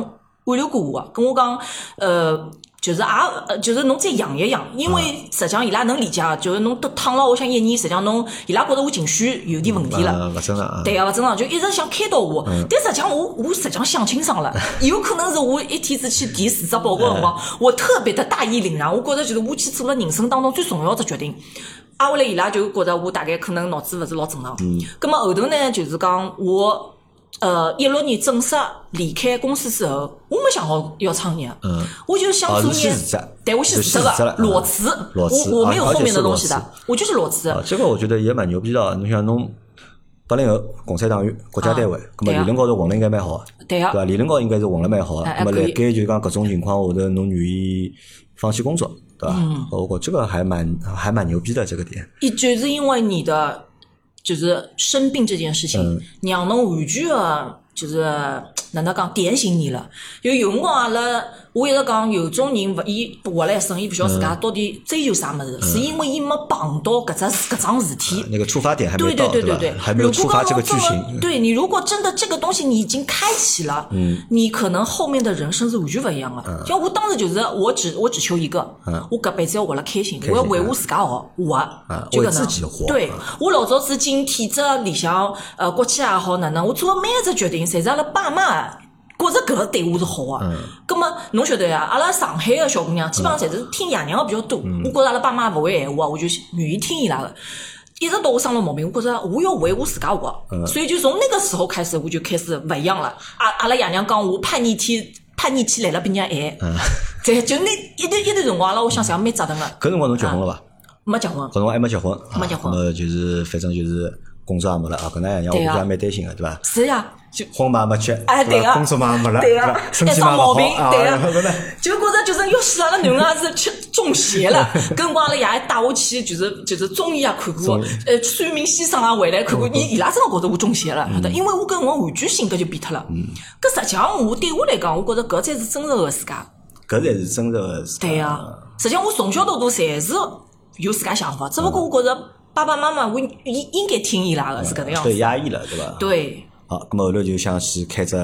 挽留过我个，跟我讲，呃。就是也呃，就是侬再养一养，因为实际上伊拉能理解个，就是侬都躺了，我想一年，实际上侬伊拉觉着我情绪有点问题了。呃勿正常啊，对啊，勿正常，就一直想开导我。嗯但实际上我我实际上想清爽了，有可能是我一天子去填辞职报告的辰光，我特别的大义凛然，我觉着就是我去做了人生当中最重要的决定。挨下来伊拉就觉着我大概可能脑子勿是老正常。嗯。咁么后头呢，就是讲我。呃，一六年正式离开公司之后，我没想好要创业，嗯，我就想哦做眼是去辞职，对我去就辞职了，裸辞，裸辞我我没有啊后面的东西的，我就是裸辞啊，，这个我觉得也蛮牛逼的。你像侬八零后共产党员国家单位，那么理论高头混了应该蛮好的，对啊对伐？理论高头应该是混了蛮好的。咁么辣哎哎可以盖就讲搿种情况下头，侬愿意放弃工作，对吧？嗯我觉这个还蛮还蛮牛逼的这个点。也就是因为你的就是生病这件事情，嗯让侬完全的就是哪能讲点醒你了。就有辰光阿拉我一直讲，有种人勿伊活了一生，伊勿晓得自嗯家到底追求啥物事，是因为伊没碰到搿只搿桩事体。那个出发点还没对到，吧？对对对，还没有如果触发这个剧情。对你如果真的这个东西你已经开启了，嗯，你可能后面的人生是完全勿一样的。像我当时就是，我只我只求一个，嗯我搿辈子要活了开心，我要为我自家好活，就为搿能对啊我老早子进体制里向，呃，国企也好哪能，我做的每一只决定，侪是阿拉爸妈。觉着搿个对我是好个，葛么侬晓得呀？阿拉上海个小姑娘基本上侪是听爷娘个比较多。我觉着阿拉爸妈勿会闲话，我就愿意听伊拉个。一直到我生了毛病，我觉着我要为我自家活，所以就从那个时候开始，我就开始勿一样了。阿阿拉爷娘讲我叛逆期，叛逆期来了比人家晚。在就那一段一段辰光，阿拉我想实际上蛮折腾个，搿辰光侬结婚了伐？没结婚搿。辰光还没结婚，没结婚啊咁么就是反正就是工作也没了啊，搿能样我估计对啊也蛮担心个，对伐？是呀，就慌嘛没吃，哎，对个，伐工作嘛没了，对个伐，身一体毛病，啊，对个呢，就觉着就是要死阿拉囡儿是吃中邪了。搿辰光阿拉爷带我去，就是就是中医也看过呃，算命先生也回来看过，伊伊拉真的觉着我中邪了，晓得？因为我跟辰光完全性格就变脱了。搿实际上我对我来讲，我觉着搿才是真实个自家。搿才是真实个自家。对呀、实际上我从小到大侪是有自家想法，只不过我觉着爸爸妈妈我应应该听伊拉个，是搿能样子。被压抑了，对伐？。对，好，咁么后头就想去开只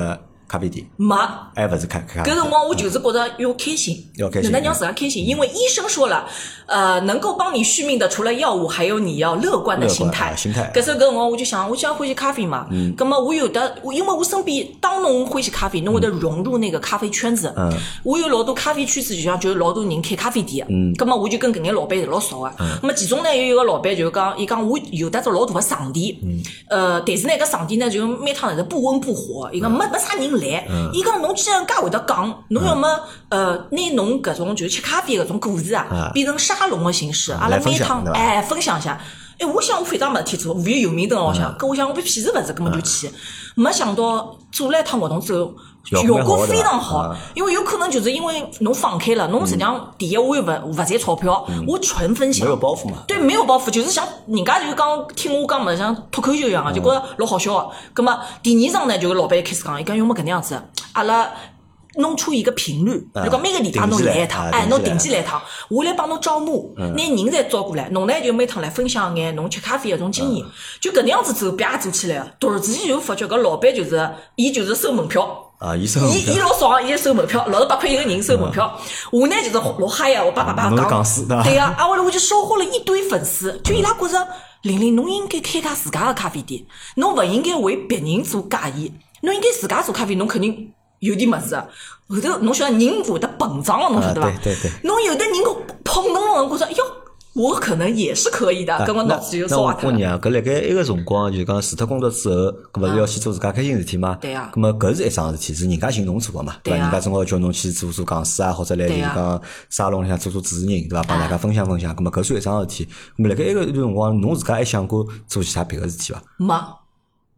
咖啡店，没。还勿是开开咖啡店。搿辰光我就是觉着要开心，要开心哪能让自家开心？因为医生说了，呃，能够帮你续命的除了药物，还有你要乐观的心态。心态搿时候搿辰光我就想，我既然欢喜咖啡嘛，嗯葛么我有的，因为我身边当侬欢喜咖啡，侬会得融入那个咖啡圈子。嗯我有老多咖啡圈子，就像就有老多人开咖啡店。嗯。葛么我就跟搿眼老板老熟个。嗯。葛么其中呢有一个老板就讲，伊讲我有得只老大个场地。嗯。呃，但是呢搿场地呢就每趟是不温不火，伊讲没没啥人来。嗯。伊讲侬既然介会得讲，侬要么呃拿侬搿种就是吃咖啡搿种故事啊啊，变成沙龙个形式，阿拉分每趟哎分享一下。哎，我想我非常没事体做，无有有名灯我嗯想，搿我想我被屁事勿是，根本就去。没想到做了一趟活动之后，效效果非常好啊，因为有可能就是因为侬放开了，侬实际上第一我又勿勿赚钞票，我纯分享，没有包袱嘛。对，没有包袱，就是像人家就讲听我讲嘛，像脱口秀一样个，就觉着老好笑个。葛么第二场呢，就是老板开始讲，伊讲要么搿能样子，阿拉。弄出一个频率，啊。就讲每个礼拜侬来一趟，哎，侬定期来一趟，我来帮侬招募，拿人侪招过来，侬呢就每趟来分享眼侬吃咖啡搿种经验，就搿能样子之后，啪做起来了。突然之间就发觉搿老板就是，伊就是收门票，啊，医生伊伊老爽，伊收门票，六十八块一个人收门票。我呢就是老嗨呀，我叭叭叭侬是讲对呀，啊，后来我就收获了一堆粉丝，就伊拉觉着玲玲，侬应该开家自家的咖啡店，侬勿应该为别人做嫁衣，侬应该自家做咖啡，侬肯定有点物事，后头侬晓得人会得膨胀了，侬晓得伐啊？对对对侬有的人个碰侬了，侬觉着哟，我可能也是可以的，搿么脑子就啊那我。问你啊，搿辣盖一个辰光，就是讲辞脱工作之后，搿勿是要去做自家开心事体吗？对啊搿么搿是一桩事体，是人家寻侬做个嘛，对伐？啊人家正好叫侬去做做讲师啊，或者来就是讲沙龙里向做做主持人，对伐？帮大家分享分享。搿么搿算一桩事体。咾么辣盖一个段辰光，侬自家还想过做其他别个事体伐？没，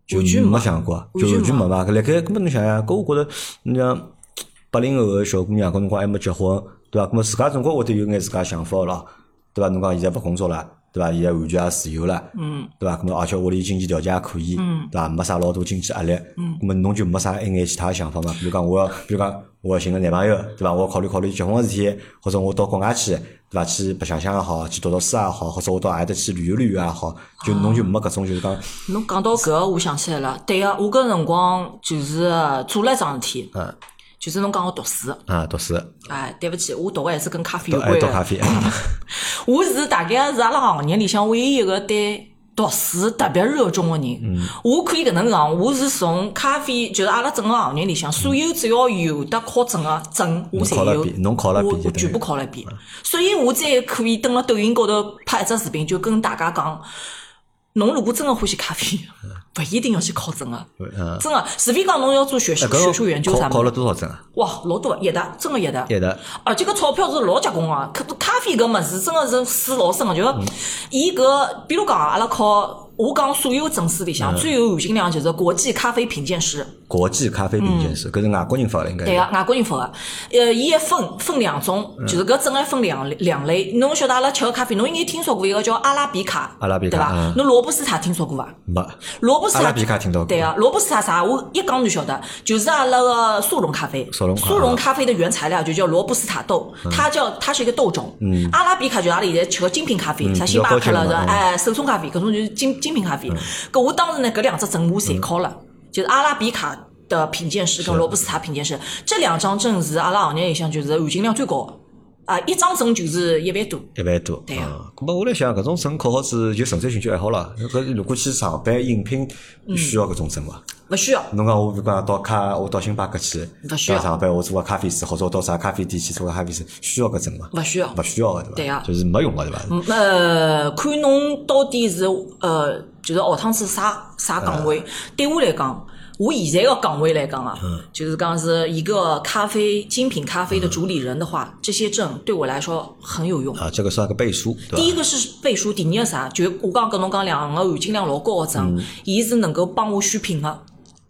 就完全没想过，就完全没嘛。搿辣盖，搿么侬想想，搿我觉着，你像八零后个小姑娘，搿辰光还没结婚，对伐？搿么自家总归会得有眼自家想法个咯，对伐？侬讲现在勿工作了，对伐？现在完全也自由了，嗯，对伐？搿么而且屋里经济条件也可以，嗯，对伐？没啥老多经济压力，嗯，搿么侬就没啥一眼其他想法嘛？比如讲，我要，比如讲，我要寻个男朋友，对伐？我要考虑考虑结婚个事体，或者我到国外去，对伐？去白相相也好，去读读书也好，或者我到阿里搭去旅游旅游也好，就侬就没搿种就是讲，侬讲到搿个，我想起来了。对个，我搿辰光就是做了一桩事体，嗯就是侬讲我读书。啊，读书。哎，对勿起，我读个还是跟咖啡有关的。爱倒咖啡，啊我是大概是阿拉行业里向唯一一个对读书特别热衷的人。嗯我可以搿能讲，我是从咖啡，就是阿拉整个行业里向，所有只要有得考证个证，我侪有侬考了遍我全部考了一遍。所以我才可以登了抖音高头拍一只视频，就跟大家讲，侬如果真个欢喜咖啡，勿一定要去考证个。嗯，真个，除非讲侬要做学术学术研究啥考考了多少证啊？哇，老多一的，真个一的。一的，而且搿钞票是老结棍个，咖咖啡搿物事真个是水老深个，就伊搿，比如讲阿拉考，我讲所有证书里向最有含金量就是国际咖啡品鉴师，国际咖啡品鉴师，搿是外国人发的应该。对个，外国人发个。呃，伊一分分两种，就是搿证还分两两类。侬晓得阿拉吃个咖啡，侬应该听说过一个叫阿拉比卡，阿拉比卡对伐？侬罗布斯塔听说过伐？没，罗布斯塔阿拉比卡听到过对啊，罗布斯塔啥？我一讲就晓得，就是阿拉个速溶咖啡。速溶速溶咖啡的原材料就叫罗布斯塔豆，它叫它是一个豆种。嗯。阿拉比卡就阿拉现在吃个精品咖啡，啥星巴克了是吧？比较高级的嘛嗯哎，手冲咖啡，搿种就是精精品咖啡。搿我当时呢，搿两只证我侪考了，就是阿拉比卡。的品鉴师跟罗布斯塔品鉴师这两张证是阿拉行业里向就是含金量最高的啊，一张证就是一万多。一万多。对啊啊。咁么我来想，搿种证考好之就纯粹兴趣爱好了。搿如果去上班应聘，嗯需要搿种证伐？勿需要，侬讲我比如讲到咖，我到星巴克去，勿需要上班我做个咖啡师，或者我到啥咖啡店去做个咖啡师，需要搿证伐？勿需要。勿需要个对伐？对啊就是没用个对伐？嗯呃，看侬到底是呃，就是学堂是啥啥岗位。对我来讲，我现在个岗位来讲啊，就是讲是一个咖啡精品咖啡的主理人的话，这些证对我来说很有用。啊，这个算个背书，对伐？第一个是背书，第二个啥？就我刚跟侬讲两个含金量老高的证，伊是能够帮我选品的。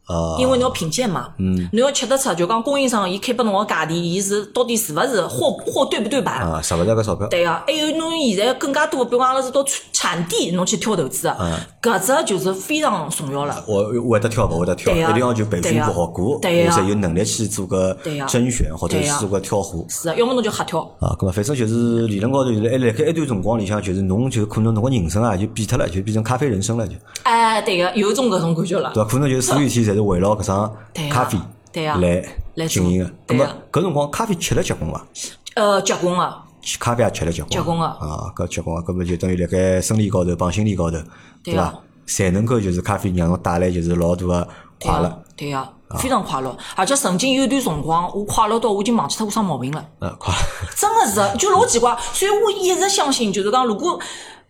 啊，因为侬要品鉴嘛，嗯，侬要吃得出，就讲供应商伊开拨侬个价钿，伊是到底是勿是货货对不对版？啊，值勿值搿钞票？对个，还有侬现在更加多，比如讲阿拉是到产地侬去挑投资嗯个，搿只就是非常重要了。我我会得挑，勿会得挑，一定要就培训过好过，我对呀才有能力去做个甄选或者是做个挑货。是的，要么侬就瞎挑。啊，搿么反正就是理论高头，就是还辣盖一段辰光里向，就是侬就可能侬个人生啊就变脱了，就变成咖啡人生了，就哎，对个，有种搿种感觉了。对伐？可能就是所有事体侪是围绕搿桩咖啡来来经营个。咁么搿辰光咖啡吃了结棍伐？呃，结棍个，吃咖啡也吃了结棍，结棍个啊，搿结棍个，搿么就等于辣盖生理高头帮心理高头，对伐对呀？侪能够就是咖啡让侬带来就是老大个快乐，，对个，非常快乐。而且曾经有一段辰光，我快乐到我已经忘记脱我啥毛病了。嗯，快乐。真的是，就老奇怪。所以我一直相信，就是讲，如果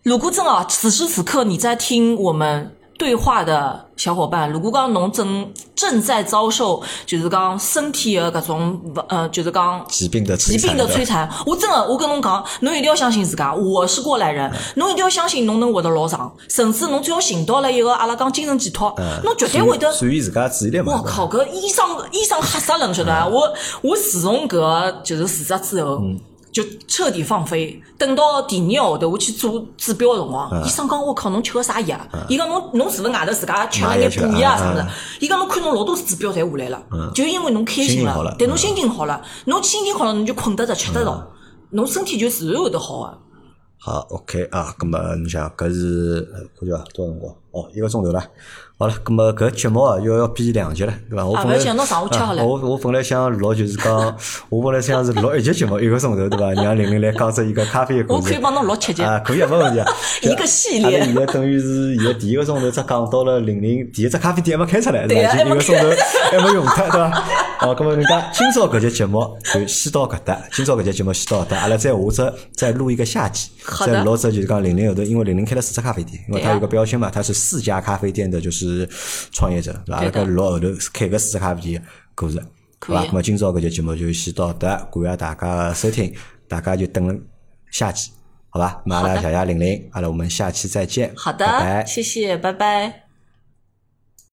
如果真啊，此时此刻你在听我们对话的小伙伴，如果讲侬正正在遭受，就是讲身体的搿种呃，就是讲疾病的疾病的摧残，我真的，我跟侬讲，侬一定要相信自家，我是过来人，侬一定要相信侬能活得老长，甚至侬只要寻到了一个阿拉讲精神寄托，侬绝对会得。属于自家注意力嘛。我靠，搿医生医生吓死了，侬晓得伐？我我自从搿就是自杀之后，就彻底放飞。等到第二个号头我去做指标个辰光，医生讲我靠，侬吃个啥药？伊讲侬侬是勿是外头自家吃了眼补药啊啥物事？伊讲侬看侬老多指标侪下来了，就因为侬开心了，了对侬心情好了，侬心情好了，侬就困得着，吃得着，侬身体就自然会得好个。好，OK 啊，咁么你想搿是呃看叫多少辰光？哦，一个钟头了。好好了，咁么搿节目啊要要变两集了，对伐？我本来啊勿要紧侬上午吃好了啊我我本来想录就是讲，我本来想是录一集节目一个钟头，对伐？让玲玲来讲只伊个咖啡的故事。我可以帮侬录七集啊，可以啊，没问题啊。一个系列阿拉现在等于是现在第一个钟头只讲到了玲玲第一只咖啡店还没开出来，对伐？啊还没已经一个钟头还没用脱，对伐？哦，咁么人家今朝搿集节目就先到搿搭，今朝搿集节目先到搿搭，阿拉再下只再录一个下集，好再录只就是讲玲玲后头，因为玲玲开了四只咖啡店，因为她有个标签嘛，她是四家咖啡店的就是创业者，对伐？阿拉对的搿录后头开个四只咖啡店的故事，可以对伐？咁么今朝搿节节目就先到这，感谢大家的收听，大家就等下期。好吧，那阿拉谢谢玲玲，阿拉我们下期再见，好的，拜拜。谢谢，拜拜。